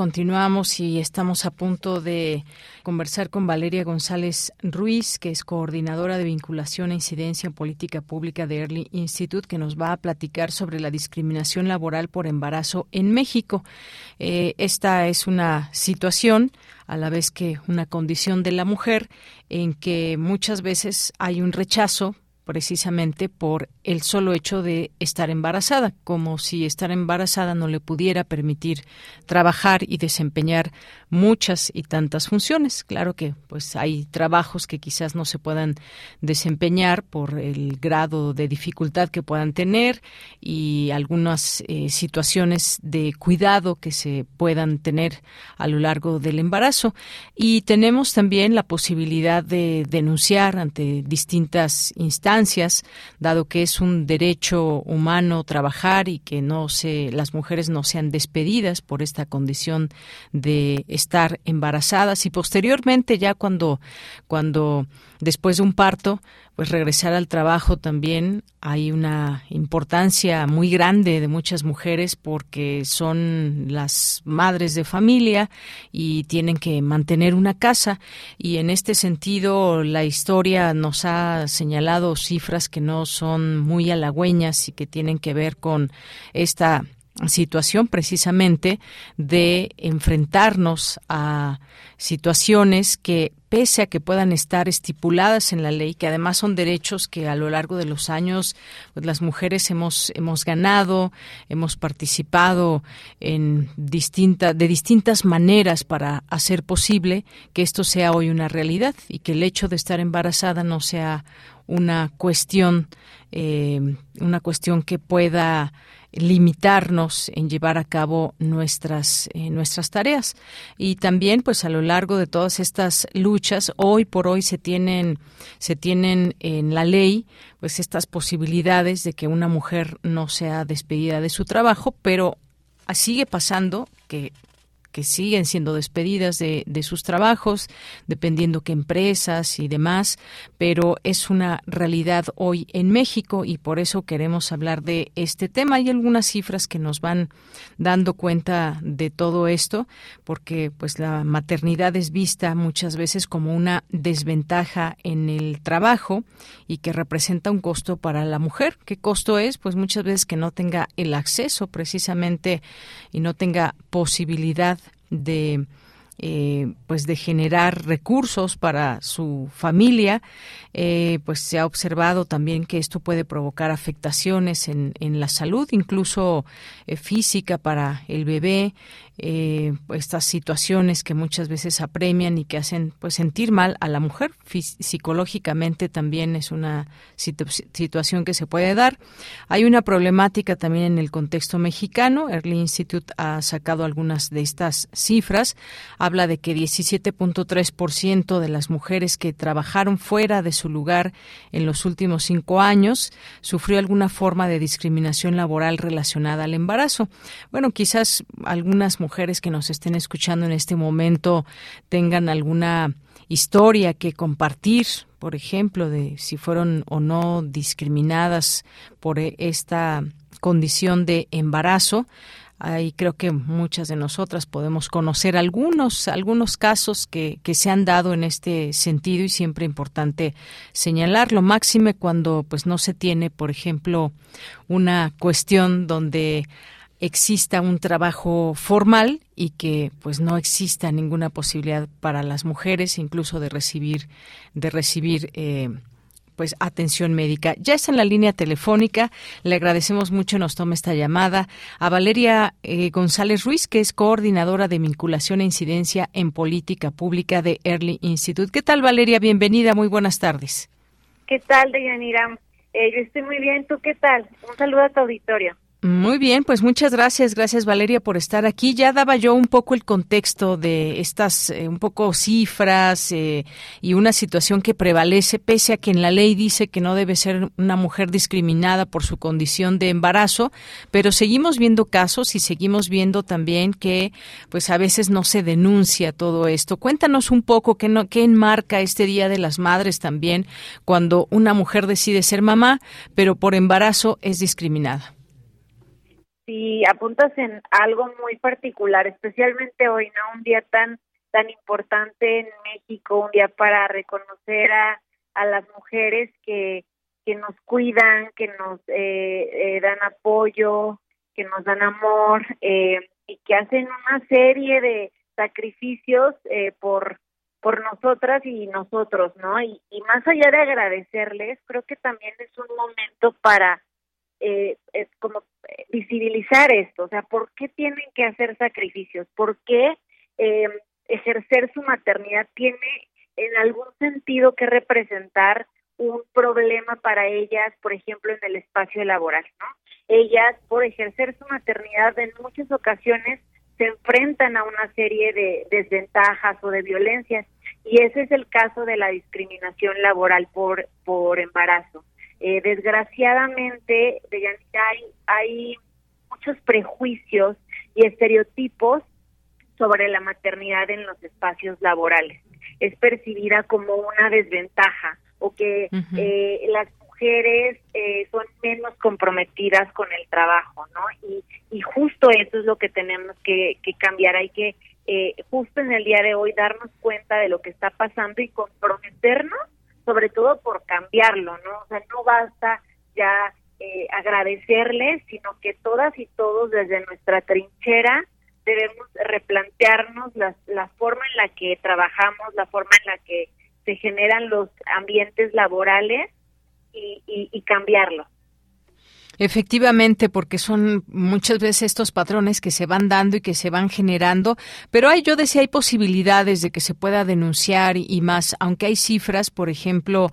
Continuamos y estamos a punto de conversar con Valeria González Ruiz, que es coordinadora de vinculación e incidencia en política pública de Early Institute, que nos va a platicar sobre la discriminación laboral por embarazo en México. Eh, esta es una situación a la vez que una condición de la mujer en que muchas veces hay un rechazo precisamente por el solo hecho de estar embarazada, como si estar embarazada no le pudiera permitir trabajar y desempeñar muchas y tantas funciones. Claro que pues hay trabajos que quizás no se puedan desempeñar por el grado de dificultad que puedan tener y algunas eh, situaciones de cuidado que se puedan tener a lo largo del embarazo. Y tenemos también la posibilidad de denunciar ante distintas instancias dado que es un derecho humano trabajar y que no se, las mujeres no sean despedidas por esta condición de estar embarazadas. Y posteriormente ya cuando, cuando después de un parto, pues regresar al trabajo también. Hay una importancia muy grande de muchas mujeres porque son las madres de familia y tienen que mantener una casa. Y en este sentido la historia nos ha señalado cifras que no son muy halagüeñas y que tienen que ver con esta situación precisamente de enfrentarnos a situaciones que pese a que puedan estar estipuladas en la ley, que además son derechos que a lo largo de los años pues, las mujeres hemos hemos ganado, hemos participado en distinta, de distintas maneras para hacer posible que esto sea hoy una realidad y que el hecho de estar embarazada no sea una cuestión eh, una cuestión que pueda limitarnos en llevar a cabo nuestras eh, nuestras tareas. Y también pues a lo largo de todas estas luchas hoy por hoy se tienen se tienen en la ley pues estas posibilidades de que una mujer no sea despedida de su trabajo pero sigue pasando que que siguen siendo despedidas de, de, sus trabajos, dependiendo qué empresas y demás, pero es una realidad hoy en México y por eso queremos hablar de este tema. Hay algunas cifras que nos van dando cuenta de todo esto, porque pues la maternidad es vista muchas veces como una desventaja en el trabajo y que representa un costo para la mujer. ¿Qué costo es? Pues muchas veces que no tenga el acceso precisamente y no tenga posibilidad de eh, pues de generar recursos para su familia, eh, pues se ha observado también que esto puede provocar afectaciones en, en la salud, incluso eh, física para el bebé, eh, estas situaciones que muchas veces apremian y que hacen pues sentir mal a la mujer. Psicológicamente también es una situación que se puede dar. Hay una problemática también en el contexto mexicano. Early Institute ha sacado algunas de estas cifras. Habla de que 17.3% de las mujeres que trabajaron fuera de su lugar en los últimos cinco años sufrió alguna forma de discriminación laboral relacionada al embarazo. Bueno quizás algunas mujeres mujeres que nos estén escuchando en este momento tengan alguna historia que compartir, por ejemplo, de si fueron o no discriminadas por esta condición de embarazo. Ahí creo que muchas de nosotras podemos conocer algunos, algunos casos que, que se han dado en este sentido y siempre importante señalarlo, máxime cuando pues no se tiene, por ejemplo, una cuestión donde exista un trabajo formal y que pues no exista ninguna posibilidad para las mujeres incluso de recibir de recibir eh, pues atención médica. Ya está en la línea telefónica. Le agradecemos mucho nos toma esta llamada a Valeria eh, González Ruiz, que es coordinadora de vinculación e incidencia en política pública de Early Institute. ¿Qué tal, Valeria? Bienvenida. Muy buenas tardes. ¿Qué tal, Deyanira? Eh, yo estoy muy bien. ¿Tú qué tal? Un saludo a tu auditorio. Muy bien, pues muchas gracias, gracias Valeria por estar aquí. Ya daba yo un poco el contexto de estas, eh, un poco cifras eh, y una situación que prevalece, pese a que en la ley dice que no debe ser una mujer discriminada por su condición de embarazo, pero seguimos viendo casos y seguimos viendo también que, pues a veces no se denuncia todo esto. Cuéntanos un poco qué, no, qué enmarca este Día de las Madres también cuando una mujer decide ser mamá, pero por embarazo es discriminada. Sí, apuntas en algo muy particular, especialmente hoy, ¿no? Un día tan tan importante en México, un día para reconocer a, a las mujeres que, que nos cuidan, que nos eh, eh, dan apoyo, que nos dan amor eh, y que hacen una serie de sacrificios eh, por por nosotras y nosotros, ¿no? Y más allá de agradecerles, creo que también es un momento para eh, como visibilizar esto, o sea, ¿por qué tienen que hacer sacrificios? ¿Por qué eh, ejercer su maternidad tiene en algún sentido que representar un problema para ellas, por ejemplo, en el espacio laboral, ¿no? Ellas, por ejercer su maternidad, en muchas ocasiones se enfrentan a una serie de desventajas o de violencias y ese es el caso de la discriminación laboral por por embarazo. Eh, desgraciadamente, hay, hay muchos prejuicios y estereotipos sobre la maternidad en los espacios laborales. Es percibida como una desventaja o que eh, las mujeres eh, son menos comprometidas con el trabajo, ¿no? Y, y justo eso es lo que tenemos que, que cambiar. Hay que eh, justo en el día de hoy darnos cuenta de lo que está pasando y comprometernos, sobre todo por cambiarlo, ¿no? O sea, no basta ya eh, agradecerles, sino que todas y todos desde nuestra trinchera debemos replantearnos la, la forma en la que trabajamos, la forma en la que se generan los ambientes laborales y, y, y cambiarlo. Efectivamente, porque son muchas veces estos patrones que se van dando y que se van generando, pero hay, yo decía, hay posibilidades de que se pueda denunciar y, más, aunque hay cifras, por ejemplo,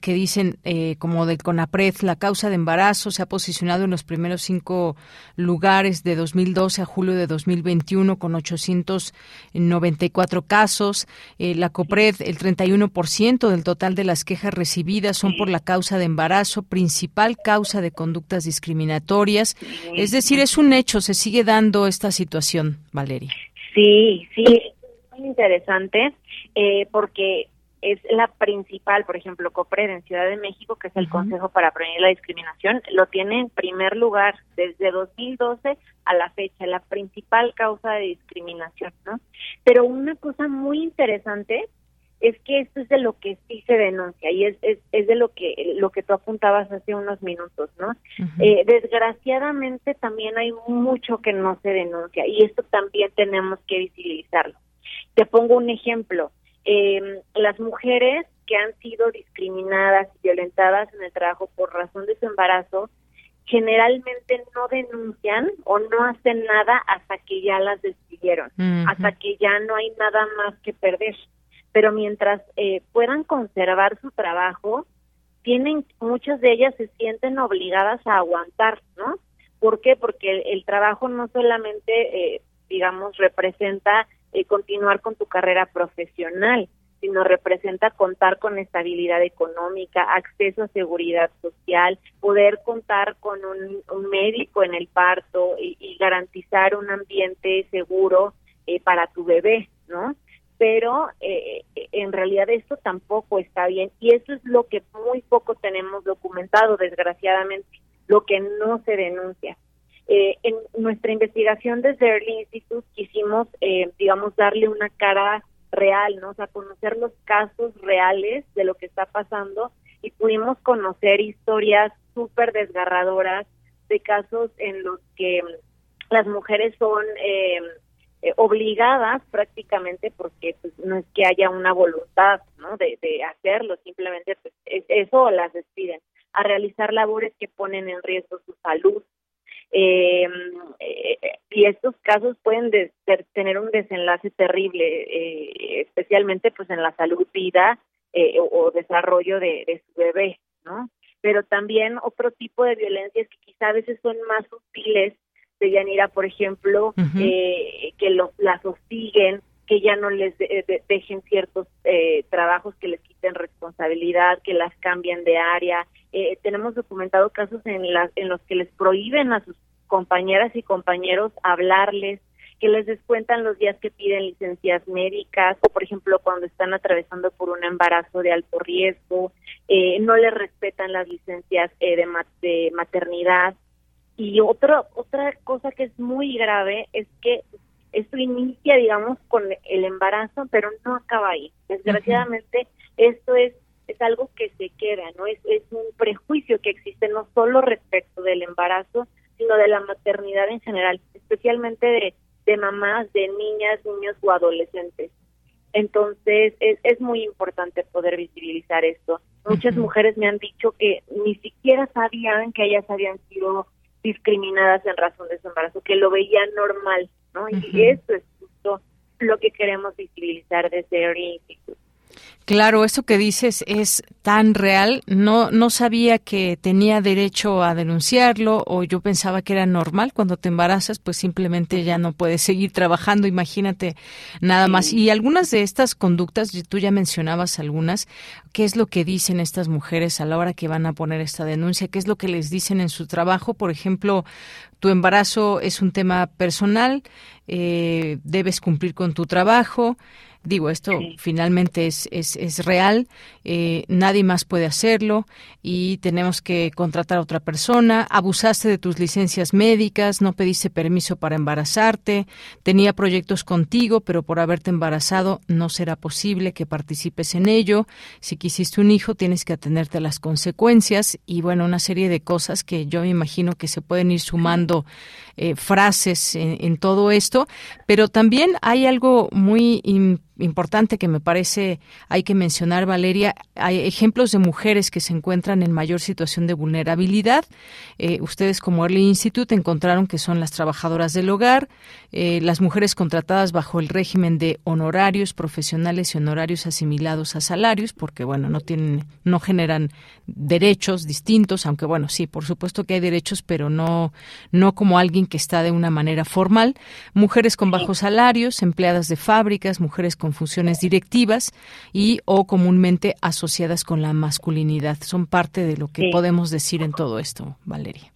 que dicen, eh, como del CONAPRED, la causa de embarazo se ha posicionado en los primeros cinco lugares de 2012 a julio de 2021 con 894 casos. Eh, la COPRED, el 31% del total de las quejas recibidas son por la causa de embarazo, principal causa de conducta discriminatorias. Es decir, es un hecho, se sigue dando esta situación, Valeria. Sí, sí, es muy interesante eh, porque es la principal, por ejemplo, COPRED en Ciudad de México, que es el Consejo para Prevenir la Discriminación, lo tiene en primer lugar desde 2012 a la fecha, la principal causa de discriminación, ¿no? Pero una cosa muy interesante es que esto es de lo que sí se denuncia y es, es, es de lo que lo que tú apuntabas hace unos minutos, ¿no? eh, desgraciadamente también hay mucho que no se denuncia y esto también tenemos que visibilizarlo. Te pongo un ejemplo. Eh, las mujeres que han sido discriminadas y violentadas en el trabajo por razón de su embarazo generalmente no denuncian o no hacen nada hasta que ya las despidieron, hasta que ya no hay nada más que perder pero mientras eh, puedan conservar su trabajo, tienen, muchas de ellas se sienten obligadas a aguantar, ¿no? ¿Por qué? Porque el, trabajo no solamente, eh, digamos, representa eh, continuar con tu carrera profesional, sino representa contar con estabilidad económica, acceso a seguridad social, poder contar con un, un médico en el parto y, y garantizar un ambiente seguro eh, para tu bebé, ¿no? Pero eh, en realidad esto tampoco está bien y eso es lo que muy poco tenemos documentado, desgraciadamente, lo que no se denuncia. Eh, en nuestra investigación desde Early Institute quisimos, eh, digamos, darle una cara real, ¿no? O sea, conocer los casos reales de lo que está pasando y pudimos conocer historias súper desgarradoras de casos en los que las mujeres son eh, obligadas prácticamente porque pues, no es que haya una voluntad ¿no? de, hacerlo, simplemente pues, es, eso las despiden, a realizar labores que ponen en riesgo su salud. Eh, eh, y estos casos pueden de, de, tener un desenlace terrible, eh, especialmente pues en la salud, vida eh, o, desarrollo de, de su bebé, ¿no? Pero también otro tipo de violencias que quizá a veces son más sutiles de Yanira, por ejemplo, uh -huh. eh, que los, las hostiguen, que ya no les de, de, dejen ciertos eh, trabajos, que les quiten responsabilidad, que las cambien de área. Eh, tenemos documentado casos en, las, en los que les prohíben a sus compañeras y compañeros hablarles, que les descuentan los días que piden licencias médicas, o por ejemplo cuando están atravesando por un embarazo de alto riesgo, eh, no les respetan las licencias eh, de, ma de maternidad, y otra otra cosa que es muy grave es que esto inicia, digamos, con el embarazo, pero no acaba ahí. Desgraciadamente, esto es es algo que se queda, ¿no? Es, es un prejuicio que existe no solo respecto del embarazo, sino de la maternidad en general, especialmente de, de mamás, de niñas, niños o adolescentes. Entonces, es, es muy importante poder visibilizar esto. Muchas mujeres me han dicho que ni siquiera sabían que ellas habían sido discriminadas en razón de su embarazo, que lo veían normal, ¿no? Y eso es justo lo que queremos visibilizar desde Early Institute. Claro, eso que dices es tan real. No, no sabía que tenía derecho a denunciarlo o yo pensaba que era normal cuando te embarazas, pues simplemente ya no puedes seguir trabajando. Imagínate nada más. Y algunas de estas conductas, tú ya mencionabas algunas. ¿Qué es lo que dicen estas mujeres a la hora que van a poner esta denuncia? ¿Qué es lo que les dicen en su trabajo? Por ejemplo, tu embarazo es un tema personal, eh, debes cumplir con tu trabajo. Digo, esto finalmente es, es, es real, eh, nadie más puede hacerlo y tenemos que contratar a otra persona. Abusaste de tus licencias médicas, no pediste permiso para embarazarte, tenía proyectos contigo, pero por haberte embarazado no será posible que participes en ello. Si quisiste un hijo, tienes que atenerte a las consecuencias y, bueno, una serie de cosas que yo me imagino que se pueden ir sumando eh, frases en, todo esto, pero también hay algo muy importante que me parece hay que mencionar, Valeria. Hay ejemplos de mujeres que se encuentran en mayor situación de vulnerabilidad. Eh, ustedes como Early Institute encontraron que son las trabajadoras del hogar, eh, las mujeres contratadas bajo el régimen de honorarios profesionales y honorarios asimilados a salarios, porque bueno, no tienen, no generan derechos distintos, aunque bueno, sí, por supuesto que hay derechos, pero no, no como alguien que está de una manera formal. Mujeres con bajos salarios, empleadas de fábricas, mujeres con funciones directivas y o comúnmente asociadas con la masculinidad. Son parte de lo que podemos decir en todo esto, Valeria.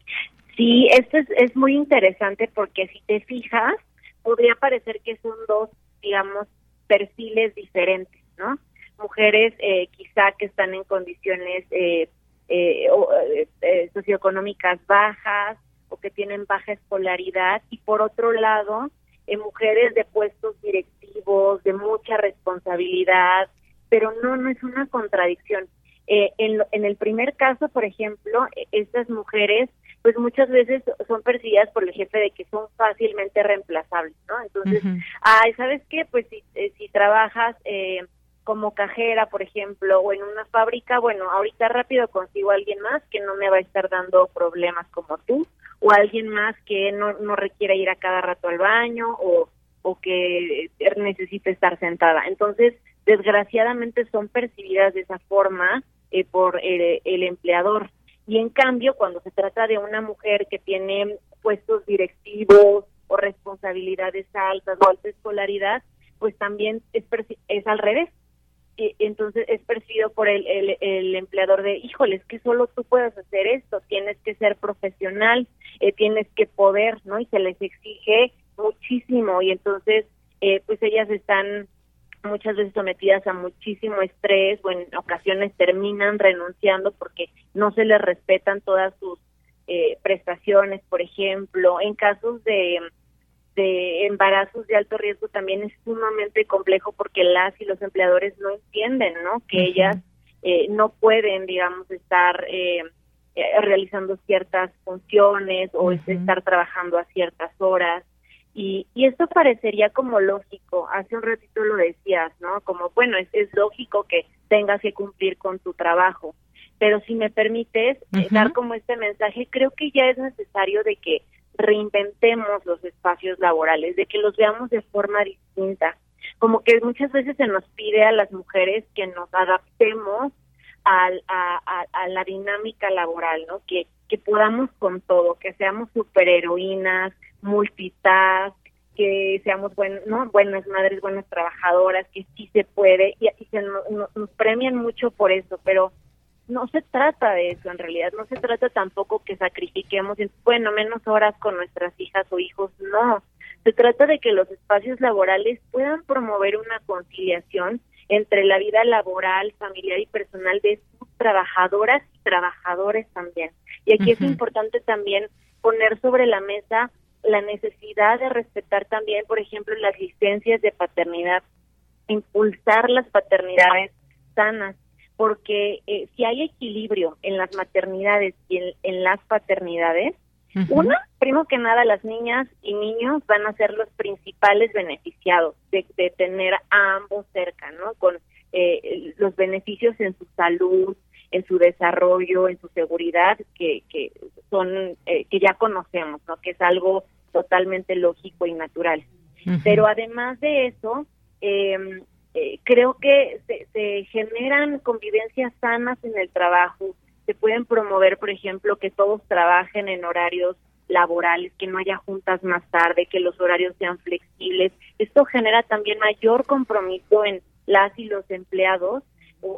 Sí, esto es, es muy interesante porque si te fijas, podría parecer que son dos, digamos, perfiles diferentes, ¿no? Mujeres eh, quizá que están en condiciones eh, eh, eh, socioeconómicas bajas o que tienen baja escolaridad y por otro lado, mujeres de puestos directivos, de mucha responsabilidad, pero no, no es una contradicción. Eh, en, en el primer caso, por ejemplo, e, estas mujeres, pues muchas veces son percibidas por el jefe de que son fácilmente reemplazables, ¿no? Entonces, ay, ¿sabes qué? Pues si, eh, si trabajas eh, como cajera, por ejemplo, o en una fábrica, bueno, ahorita rápido consigo a alguien más que no me va a estar dando problemas como tú, o alguien más que no, no requiera ir a cada rato al baño, o, o que necesite estar sentada. Entonces, desgraciadamente son percibidas de esa forma eh, por el, el, empleador. Y en cambio, cuando se trata de una mujer que tiene puestos directivos o responsabilidades altas o alta escolaridad, pues también es, es al revés. Y, entonces es percibido por el, el, empleador de, híjoles, que solo tú puedes hacer esto, tienes que ser profesional, eh, tienes que poder, ¿no? Y se les exige muchísimo y entonces, eh, pues ellas están muchas veces sometidas a muchísimo estrés o en ocasiones terminan renunciando porque no se les respetan todas sus eh, prestaciones, por ejemplo. En casos de, de embarazos de alto riesgo también es sumamente complejo porque las y los empleadores no entienden, ¿no? Que ellas eh, no pueden, digamos, estar eh, eh realizando ciertas funciones o estar trabajando a ciertas horas. Y, y esto parecería como lógico, hace un ratito lo decías, ¿no? Como, bueno, es, es lógico que tengas que cumplir con tu trabajo, pero si me permites eh, dar como este mensaje, creo que ya es necesario de que reinventemos los espacios laborales, de que los veamos de forma distinta. Como que muchas veces se nos pide a las mujeres que nos adaptemos a, la dinámica laboral, ¿no? Que, que podamos con todo, que seamos superheroínas, multitask, que seamos buen, ¿no? buenas madres, buenas trabajadoras, que sí se puede y, se nos premian mucho por eso, pero no se trata de eso en realidad, no se trata tampoco que sacrifiquemos, bueno, menos horas con nuestras hijas o hijos, no. Se trata de que los espacios laborales puedan promover una conciliación entre la vida laboral, familiar y personal de sus trabajadoras y trabajadores también. Y aquí es importante también poner sobre la mesa la necesidad de respetar también, por ejemplo, las licencias de paternidad, impulsar las paternidades sanas, porque eh, si hay equilibrio en las maternidades y en, las paternidades, una, primo que nada, las niñas y niños van a ser los principales beneficiados de, tener a ambos cerca, ¿no? Con eh, los beneficios en su salud, en su desarrollo, en su seguridad, que, que son, eh, que ya conocemos, ¿no? Que es algo totalmente lógico y natural. Pero además de eso, em, eh, creo que se, se, generan convivencias sanas en el trabajo, se pueden promover, por ejemplo, que todos trabajen en horarios laborales, que no haya juntas más tarde, que los horarios sean flexibles. Esto genera también mayor compromiso en las y los empleados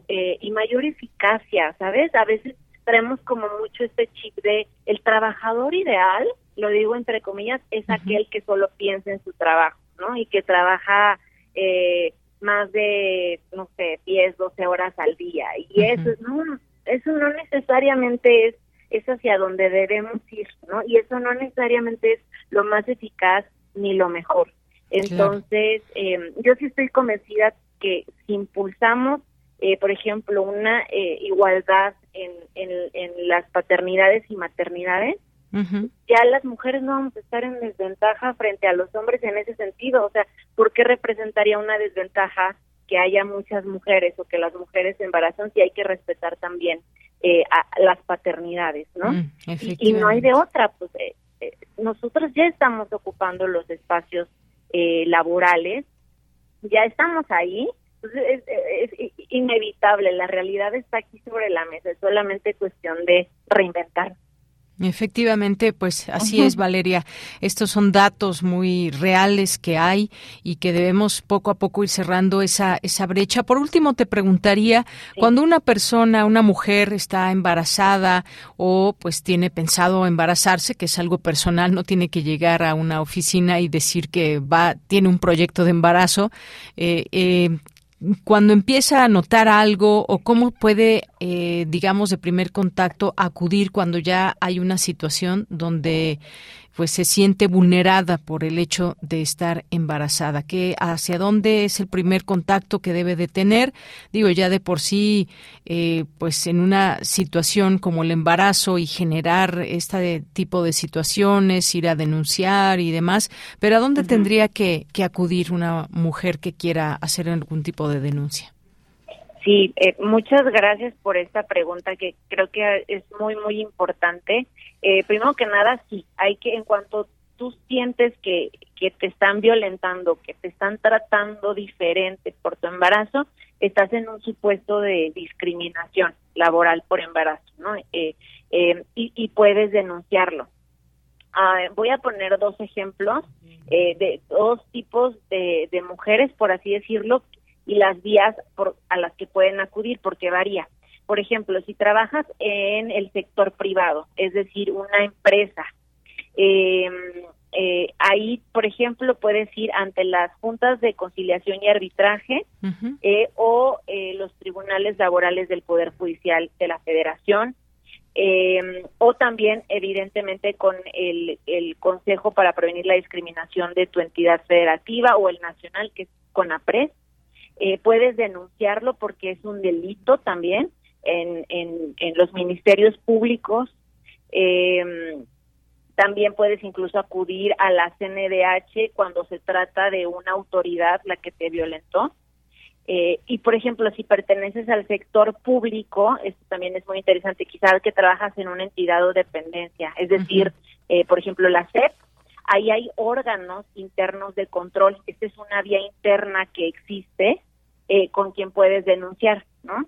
eh, y mayor eficacia, ¿sabes? A veces traemos como mucho este chip de el trabajador ideal, lo digo entre comillas, es aquel que solo piensa en su trabajo, ¿no? Y que trabaja eh, más de, no sé, 10, 12 horas al día. Y eso, no, eso no necesariamente es, es hacia donde debemos ir, ¿no? Y eso no necesariamente es lo más eficaz ni lo mejor. Entonces, eh, yo sí estoy convencida que si impulsamos, eh, por ejemplo, una eh, igualdad en, en, las paternidades y maternidades, ya las mujeres no vamos a estar en desventaja frente a los hombres en ese sentido. O sea, ¿por qué representaría una desventaja que haya muchas mujeres o que las mujeres se embarazan si hay que respetar también eh, a las paternidades, ¿no? Mm, y, no hay de otra, pues eh, eh, nosotros ya estamos ocupando los espacios laborales, ya estamos ahí, entonces es, es, inevitable, la realidad está aquí sobre la mesa, es solamente cuestión de reinventar. Efectivamente, pues así es, Valeria. Estos son datos muy reales que hay y que debemos poco a poco ir cerrando esa, esa brecha. Por último, te preguntaría, cuando una persona, una mujer está embarazada o pues tiene pensado embarazarse, que es algo personal, no tiene que llegar a una oficina y decir que va, tiene un proyecto de embarazo, eh, eh, cuando empieza a notar algo o cómo puede, eh, digamos, de primer contacto acudir cuando ya hay una situación donde pues se siente vulnerada por el hecho de estar embarazada. ¿Qué, ¿Hacia dónde es el primer contacto que debe de tener? Digo, ya de por sí, eh, pues en una situación como el embarazo y generar este tipo de situaciones, ir a denunciar y demás, pero ¿a dónde tendría que, que acudir una mujer que quiera hacer algún tipo de denuncia? Sí, eh, muchas gracias por esta pregunta que creo que es muy, muy importante. Eh, primero que nada, sí, hay que, en cuanto tú sientes que, que te están violentando, que te están tratando diferente por tu embarazo, estás en un supuesto de discriminación laboral por embarazo, ¿no? Eh, y, puedes denunciarlo. Ah, voy a poner dos ejemplos de dos tipos de, de mujeres, por así decirlo, y las vías por, a las que pueden acudir, porque varía. Por ejemplo, si trabajas en el sector privado, es decir, una empresa, em, eh, ahí, por ejemplo, puedes ir ante las juntas de conciliación y arbitraje eh, o eh, los tribunales laborales del Poder Judicial de la Federación, em, o también, evidentemente, con el, el Consejo para Prevenir la Discriminación de tu entidad federativa o el nacional, que es CONAPRES. Eh, puedes denunciarlo porque es un delito también en, en, los ministerios públicos. Eh, también puedes incluso acudir a la CNDH cuando se trata de una autoridad la que te violentó. Eh, y por ejemplo, si perteneces al sector público, esto también es muy interesante, quizás que trabajas en una entidad o dependencia, es decir, eh, por ejemplo, la SEP, ahí hay órganos internos de control. Esta es una vía interna que existe eh, con quien puedes denunciar, ¿no?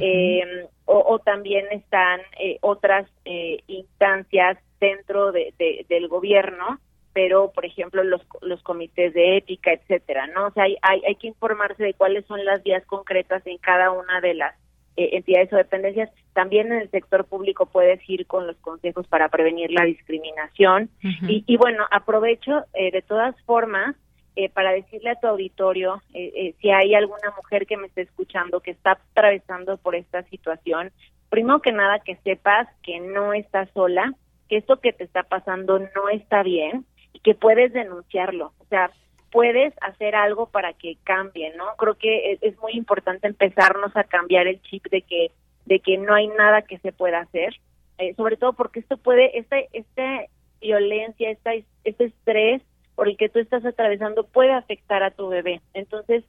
Eh, o, también están eh, otras eh, instancias dentro de, del gobierno, pero por ejemplo los, los comités de ética, etcétera, ¿no? O sea, hay, hay, hay que informarse de cuáles son las vías concretas en cada una de las eh, entidades o dependencias. También en el sector público puedes ir con los consejos para prevenir la discriminación. y, y, bueno, aprovecho de todas formas eh, para decirle a tu auditorio, eh, eh, si hay alguna mujer que me esté escuchando que está atravesando por esta situación, primero que nada que sepas que no estás sola, que esto que te está pasando no está bien y que puedes denunciarlo. O sea, puedes hacer algo para que cambie, ¿no? Creo que es, muy importante empezarnos a cambiar el chip de que de que no hay nada que se pueda hacer, eh, sobre todo porque esto puede, esta, esta violencia, esta, este estrés por el que tú estás atravesando puede afectar a tu bebé. Entonces,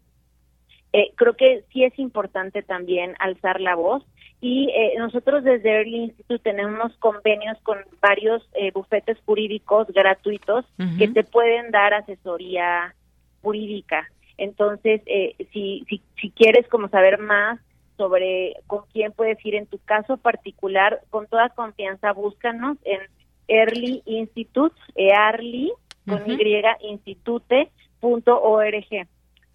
eh, creo que sí es importante también alzar la voz y eh, nosotros desde Early Institute tenemos convenios con varios eh, bufetes jurídicos gratuitos que te pueden dar asesoría jurídica. Entonces, eh, si, si, si quieres como saber más sobre con quién puedes ir en tu caso particular, con toda confianza búscanos en Early Institute, EARLY, con Y, institute.org.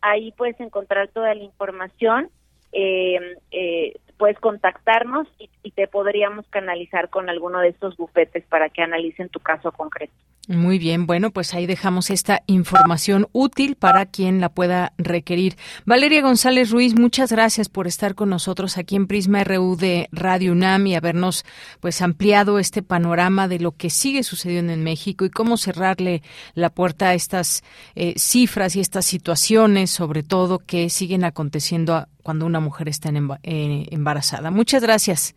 Ahí puedes encontrar toda la información. Eh, eh, puedes contactarnos y, te podríamos canalizar con alguno de estos bufetes para que analicen tu caso concreto. Muy bien, bueno, pues ahí dejamos esta información útil para quien la pueda requerir. Valeria González Ruiz, muchas gracias por estar con nosotros aquí en Prisma RU de Radio UNAM y habernos pues ampliado este panorama de lo que sigue sucediendo en México y cómo cerrarle la puerta a estas eh, cifras y estas situaciones, sobre todo que siguen aconteciendo cuando una mujer está en, eh, embarazada. Muchas gracias.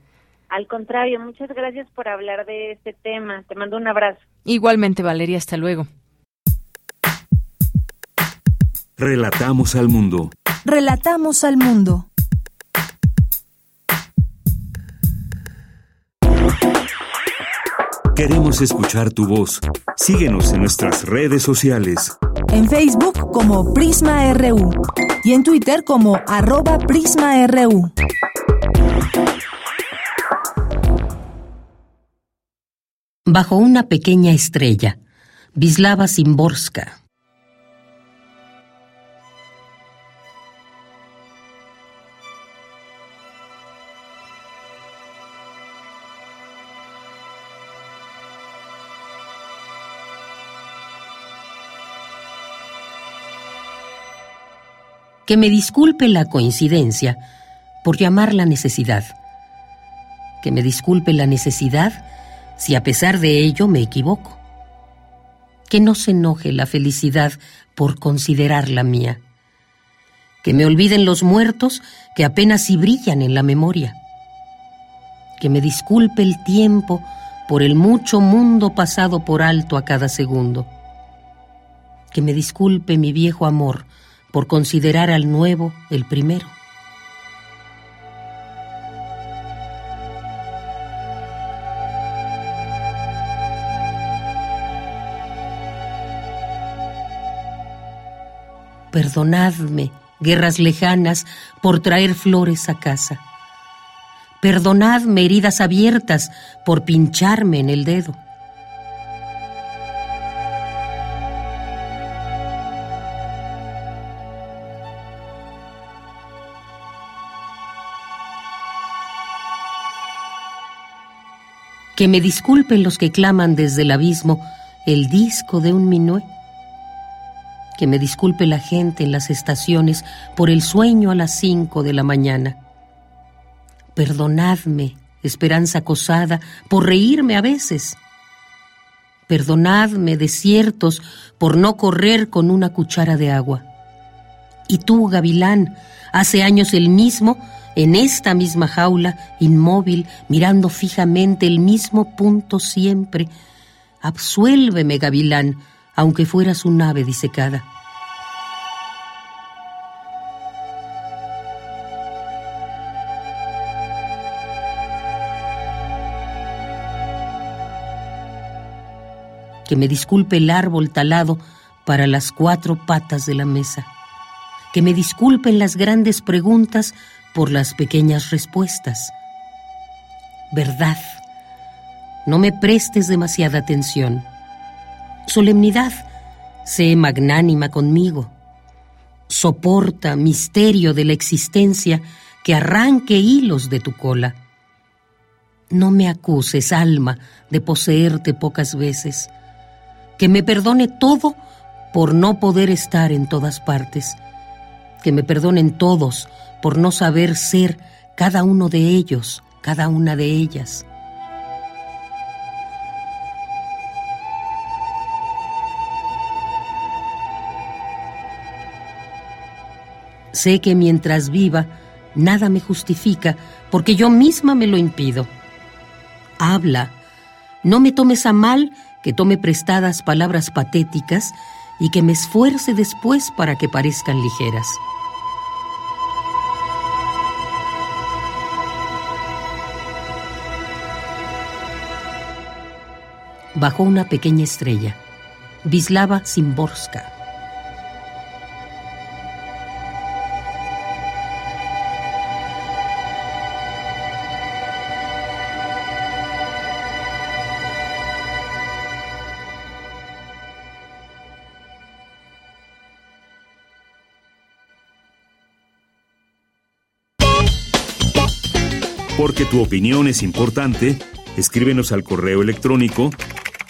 Al contrario, muchas gracias por hablar de este tema. Te mando un abrazo. Igualmente, Valeria, hasta luego. Relatamos al mundo. Relatamos al mundo. Queremos escuchar tu voz. Síguenos en nuestras redes sociales. En Facebook como Prisma RU y en Twitter como arroba PrismaRU. Bajo una pequeña estrella, Vislava Simborska. Que me disculpe la coincidencia por llamar la necesidad. Que me disculpe la necesidad si a pesar de ello me equivoco. Que no se enoje la felicidad por considerarla mía. Que me olviden los muertos que apenas si brillan en la memoria. Que me disculpe el tiempo por el mucho mundo pasado por alto a cada segundo. Que me disculpe mi viejo amor por considerar al nuevo el primero. Perdonadme, guerras lejanas, por traer flores a casa. Perdonadme, heridas abiertas, por pincharme en el dedo. Que me disculpen los que claman desde el abismo el disco de un minué que me disculpe la gente en las estaciones por el sueño a las cinco de la mañana. Perdonadme, esperanza acosada, por reírme a veces. Perdonadme, desiertos, por no correr con una cuchara de agua. Y tú, gavilán, hace años el mismo, en esta misma jaula, inmóvil, mirando fijamente el mismo punto siempre. Absuélveme, gavilán, aunque fueras un ave disecada. Que me disculpe el árbol talado para las cuatro patas de la mesa. Que me disculpen las grandes preguntas por las pequeñas respuestas. Verdad no me prestes demasiada atención. Solemnidad, sé magnánima conmigo. Soporta misterio de la existencia que arranque hilos de tu cola. No me acuses, alma, de poseerte pocas veces. Que me perdone todo por no poder estar en todas partes. Que me perdonen todos por no saber ser cada uno de ellos, cada una de ellas. Sé que mientras viva, nada me justifica, porque yo misma me lo impido. Habla, no me tomes a mal que tome prestadas palabras patéticas y que me esfuerce después para que parezcan ligeras. Bajó una pequeña estrella, Vislava Simborska. Porque tu opinión es importante, escríbenos al correo electrónico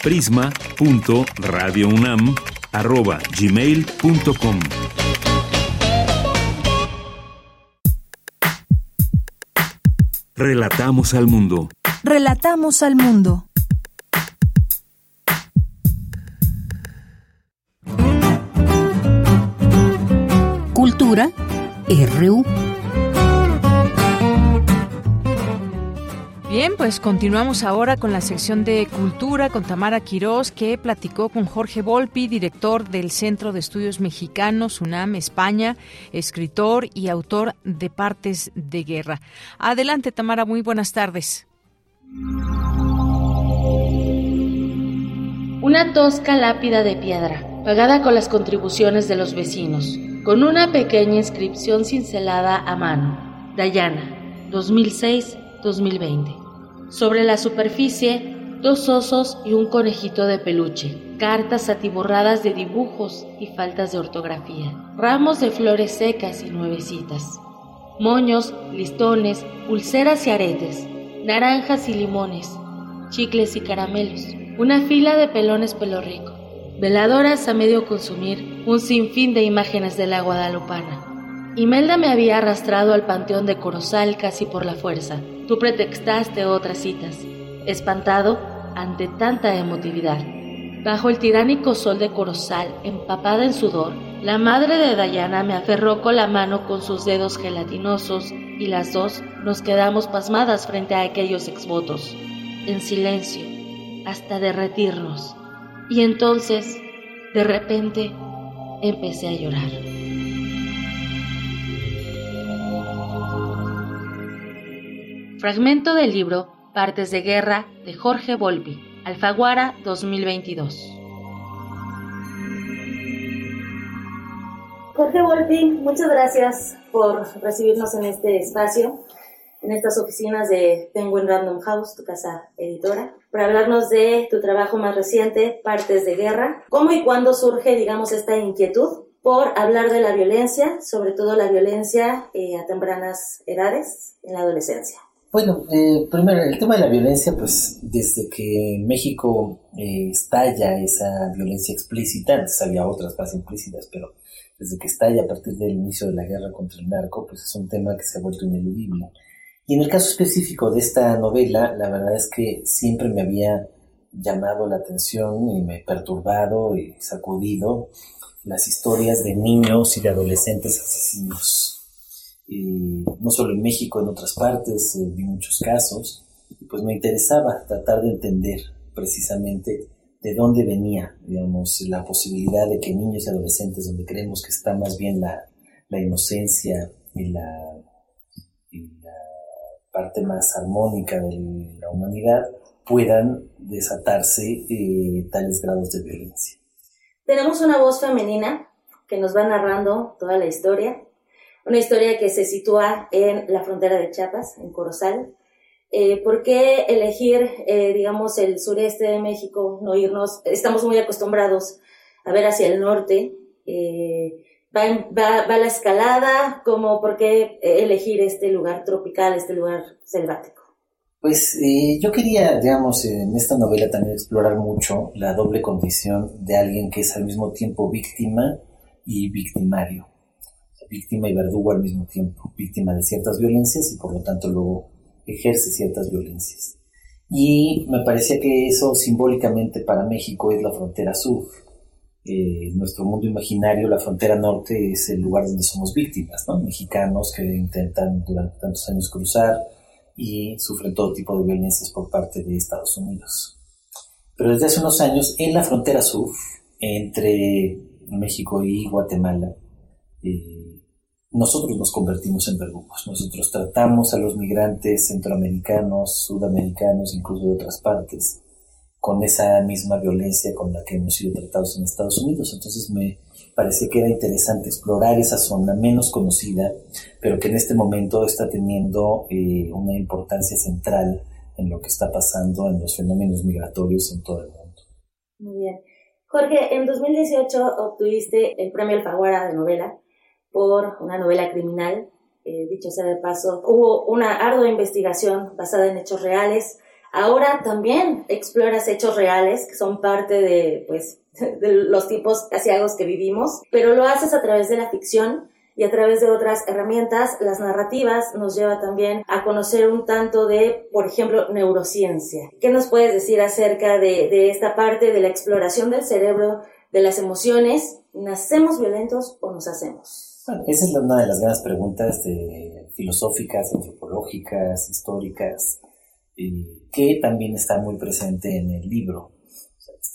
prisma.radiounam@gmail.com. Relatamos al mundo. Relatamos al mundo. Cultura RU. Bien, pues continuamos ahora con la sección de Cultura con Tamara Quirós, que platicó con Jorge Volpi, director del Centro de Estudios Mexicanos, UNAM, España, escritor y autor de Partes de Guerra. Adelante, Tamara, muy buenas tardes. Una tosca lápida de piedra, pagada con las contribuciones de los vecinos, con una pequeña inscripción cincelada a mano. Dayana, 2006-2020. Sobre la superficie, dos osos y un conejito de peluche, cartas atiborradas de dibujos y faltas de ortografía, ramos de flores secas y nuevecitas, moños, listones, pulseras y aretes, naranjas y limones, chicles y caramelos, una fila de pelones pelo rico, veladoras a medio consumir, un sinfín de imágenes de la guadalupana. Imelda me había arrastrado al panteón de Corozal casi por la fuerza. Tú pretextaste otras citas, espantado ante tanta emotividad. Bajo el tiránico sol de Corozal, empapada en sudor, la madre de Dayana me aferró con la mano con sus dedos gelatinosos y las dos nos quedamos pasmadas frente a aquellos exvotos, en silencio, hasta derretirnos. Y entonces, de repente, empecé a llorar. Fragmento del libro Partes de Guerra de Jorge Volpi, Alfaguara 2022. Jorge Volpi, muchas gracias por recibirnos en este espacio, en estas oficinas de Penguin Random House, tu casa editora, para hablarnos de tu trabajo más reciente, Partes de Guerra. ¿Cómo y cuándo surge, digamos, esta inquietud por hablar de la violencia, sobre todo la violencia eh, a tempranas edades, en la adolescencia? Bueno, eh, primero, el tema de la violencia, pues desde que México eh, estalla esa violencia explícita, antes había otras más implícitas, pero desde que estalla a partir del inicio de la guerra contra el narco, pues es un tema que se ha vuelto ineludible. Y en el caso específico de esta novela, la verdad es que siempre me había llamado la atención y me perturbado y sacudido las historias de niños y de adolescentes asesinos no solo en México, en otras partes, eh, vi muchos casos, pues me interesaba tratar de entender precisamente de dónde venía, digamos, la posibilidad de que niños y adolescentes, donde creemos que está más bien la, inocencia y la, parte más armónica de la humanidad, puedan desatarse eh, tales grados de violencia. Tenemos una voz femenina que nos va narrando toda la historia una historia que se sitúa en la frontera de Chiapas, en Corozal. Eh, ¿Por qué elegir, eh, digamos, el sureste de México, no irnos? Estamos muy acostumbrados a ver hacia el norte. Eh, va, va, la escalada, como por qué elegir este lugar tropical, este lugar selvático? Pues yo quería, digamos, en esta novela también explorar mucho la doble condición de alguien que es al mismo tiempo víctima y victimario víctima y verdugo al mismo tiempo, víctima de ciertas violencias y por lo tanto luego ejerce ciertas violencias. Y me parecía que eso simbólicamente para México es la frontera sur, eh, nuestro mundo imaginario, la frontera norte es el lugar donde somos víctimas, ¿no? Mexicanos que intentan durante tantos años cruzar y sufren todo tipo de violencias por parte de Estados Unidos. Pero desde hace unos años, en la frontera sur, entre México y Guatemala, eh, nosotros nos convertimos en verdugos. Nosotros tratamos a los migrantes centroamericanos, sudamericanos, incluso de otras partes, con esa misma violencia con la que hemos sido tratados en Estados Unidos. Entonces me parece que era interesante explorar esa zona menos conocida, pero que en este momento está teniendo eh, una importancia central en lo que está pasando en los fenómenos migratorios en todo el mundo. Muy bien. Jorge, en 2018 obtuviste el premio Alfaguara de novela por una novela criminal. Eh, dicho sea de paso, hubo una ardua investigación basada en hechos reales Ahora también exploras hechos reales que son parte de, pues, de los tipos asiagos que vivimos, pero lo haces a través de la ficción y a través de otras herramientas, las narrativas nos lleva también a conocer un tanto de, por ejemplo, neurociencia. ¿Qué nos puedes decir acerca de, de esta parte de la exploración del cerebro, de las emociones? ¿Nacemos violentos o nos hacemos? Bueno, esa es una de las grandes preguntas de, filosóficas, antropológicas, históricas que también está muy presente en el libro.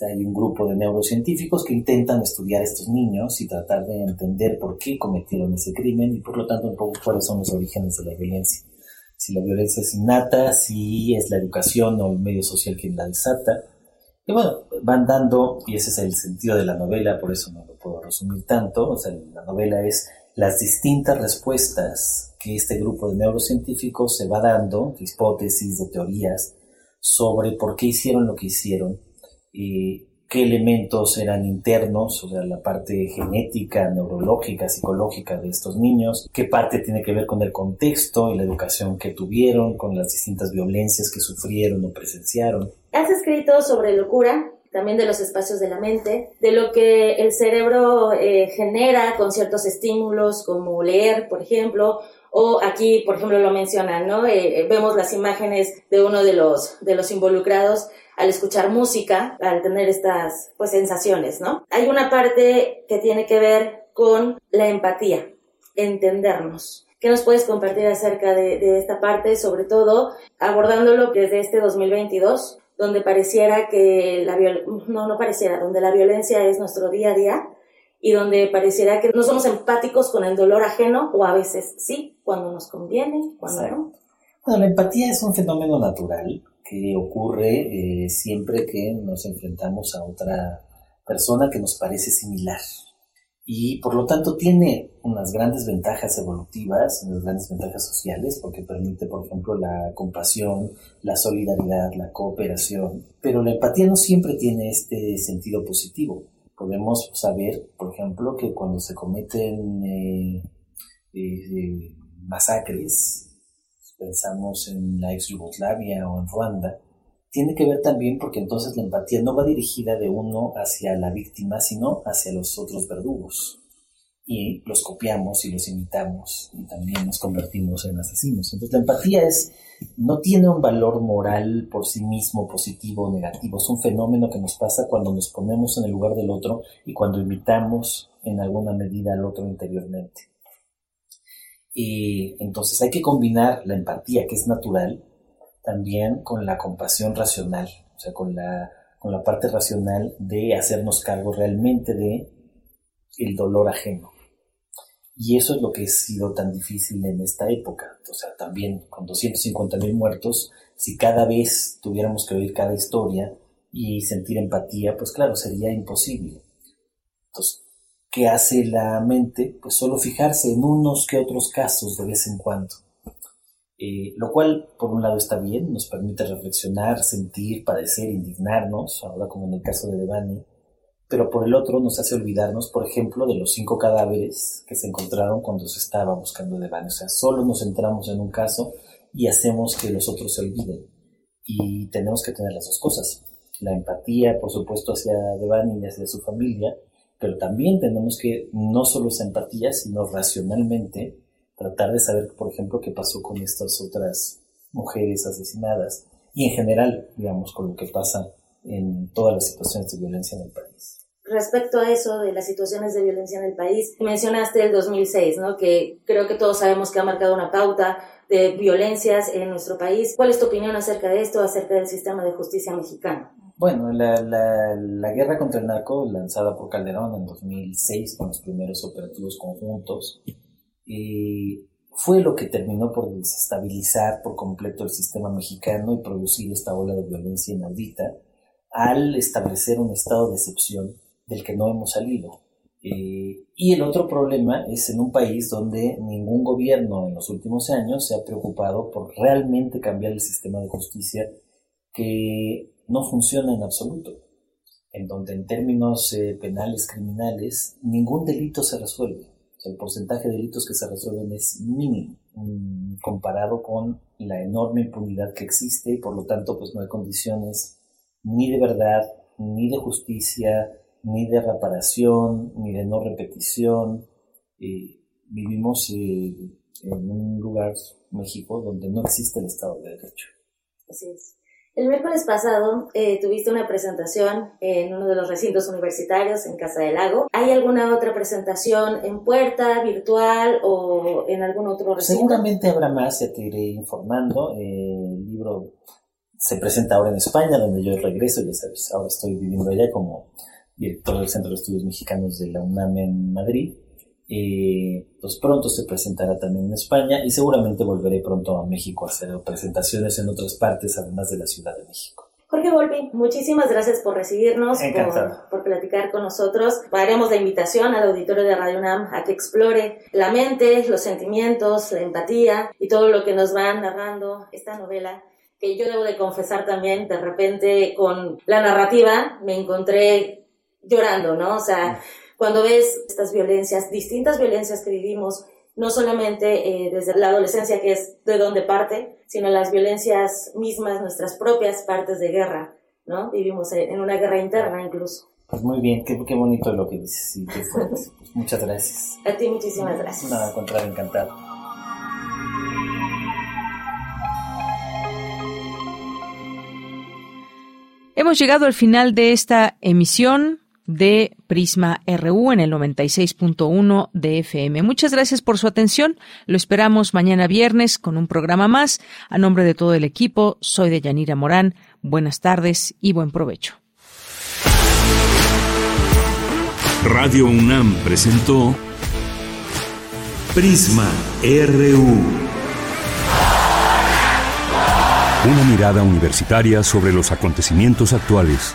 hay un grupo de neurocientíficos que intentan estudiar a estos niños y tratar de entender por qué cometieron ese crimen y por lo tanto un poco cuáles son los orígenes de la violencia. Si la violencia es innata, si es la educación o el medio social quien la desata. Y bueno, van dando, y ese es el sentido de la novela, por eso no lo puedo resumir tanto, o sea, la novela es las distintas respuestas que este grupo de neurocientíficos se va dando, de hipótesis, de teorías, sobre por qué hicieron lo que hicieron, y qué elementos eran internos, o sea, la parte genética, neurológica, psicológica de estos niños, qué parte tiene que ver con el contexto y la educación que tuvieron, con las distintas violencias que sufrieron o presenciaron. Has escrito sobre locura, también de los espacios de la mente, de lo que el cerebro eh, genera con ciertos estímulos como leer, por ejemplo, o aquí, por ejemplo, lo mencionan, ¿no? Eh, eh, vemos las imágenes de uno de los, de los involucrados al escuchar música, al tener estas pues, sensaciones, ¿no? Hay una parte que tiene que ver con la empatía, entendernos. ¿Qué nos puedes compartir acerca de, de esta parte, sobre todo abordándolo desde este 2022? Donde pareciera que la no, no pareciera, donde la violencia es nuestro día a día y donde pareciera que no somos empáticos con el dolor ajeno o a veces sí, cuando nos conviene, cuando no. Bueno, la empatía es un fenómeno natural que ocurre eh, siempre que nos enfrentamos a otra persona que nos parece similar y por lo tanto tiene unas grandes ventajas evolutivas, unas grandes ventajas sociales, porque permite, por ejemplo, la compasión, la solidaridad, la cooperación, pero la empatía no siempre tiene este sentido positivo. Podemos saber, por ejemplo, que cuando se cometen eh, eh, masacres, pensamos en la ex Yugoslavia o en Ruanda, tiene que ver también porque entonces la empatía no va dirigida de uno hacia la víctima, sino hacia los otros verdugos. Y los copiamos y los imitamos y también nos convertimos en asesinos. Entonces la empatía es, no tiene un valor moral por sí mismo, positivo o negativo. Es un fenómeno que nos pasa cuando nos ponemos en el lugar del otro y cuando imitamos en alguna medida al otro interiormente. Y entonces hay que combinar la empatía, que es natural, también con la compasión racional, o sea, con la, con la parte racional de hacernos cargo realmente de el dolor ajeno. Y eso es lo que ha sido tan difícil en esta época. O sea, también con 250 mil muertos, si cada vez tuviéramos que oír cada historia y sentir empatía, pues claro, sería imposible. Entonces, ¿qué hace la mente? Pues solo fijarse en unos que otros casos de vez en cuando. Eh, lo cual por un lado está bien, nos permite reflexionar, sentir, padecer, indignarnos, ahora como en el caso de Devani, pero por el otro nos hace olvidarnos, por ejemplo, de los cinco cadáveres que se encontraron cuando se estaba buscando Devani. O sea, solo nos centramos en un caso y hacemos que los otros se olviden. Y tenemos que tener las dos cosas. La empatía, por supuesto, hacia Devani y hacia su familia, pero también tenemos que no solo esa empatía, sino racionalmente tratar de saber, por ejemplo, qué pasó con estas otras mujeres asesinadas y en general, digamos, con lo que pasa en todas las situaciones de violencia en el país. respecto a eso de las situaciones de violencia en el país, mencionaste el 2006, ¿no? Que creo que todos sabemos que ha marcado una pauta de violencias en nuestro país. ¿Cuál es tu opinión acerca de esto, acerca del sistema de justicia mexicano? Bueno, la, la, la, guerra contra el narco, lanzada por Calderón en 2006 con los primeros operativos conjuntos, y fue lo que terminó por desestabilizar por completo el sistema mexicano y producir esta ola de violencia inaudita al establecer un estado de excepción del que no hemos salido. Eh, y el otro problema es en un país donde ningún gobierno en los últimos años se ha preocupado por realmente cambiar el sistema de justicia que no funciona en absoluto, en donde en términos eh, penales criminales ningún delito se resuelve. El porcentaje de delitos que se resuelven es mínimo mm, comparado con la enorme impunidad que existe y por lo tanto pues no hay condiciones ni de verdad, ni de justicia, ni de reparación, ni de no repetición. vivimos eh, en un lugar, México, donde no existe el Estado de Derecho. Así es. El miércoles pasado eh, tuviste una presentación en uno de los recintos universitarios en Casa del Lago. ¿Hay alguna otra presentación en puerta, virtual o en algún otro recinto? Seguramente habrá más, ya te iré informando. El libro se presenta ahora en España, donde yo regreso, ya sabes, ahora estoy viviendo allá como director del Centro de Estudios Mexicanos de la UNAM en Madrid. Eh, pues pronto se presentará también en España y seguramente volveré pronto a México a hacer presentaciones en otras partes, además de la Ciudad de México. Jorge Volpi, muchísimas gracias por recibirnos, por, por, platicar con nosotros. Haremos la invitación al auditorio de Radio UNAM a que explore la mente, los sentimientos, la empatía y todo lo que nos va narrando esta novela que yo debo de confesar también, de repente con la narrativa me encontré llorando, ¿no? O sea, cuando ves estas violencias, distintas violencias que vivimos, no solamente eh, desde la adolescencia, que es de donde parte, sino las violencias mismas, nuestras propias partes de guerra, ¿no? Vivimos en una guerra interna incluso. Pues muy bien, qué, qué bonito lo que dices. Pues muchas gracias. A ti muchísimas gracias. Nada, al contrario, encantado. Hemos llegado al final de esta emisión de Prisma RU en el 96.1 de FM. Muchas gracias por su atención. Lo esperamos mañana viernes con un programa más. A nombre de todo el equipo, soy de Yanira Morán. Buenas tardes y buen provecho. Radio UNAM presentó Prisma RU. Una mirada universitaria sobre los acontecimientos actuales.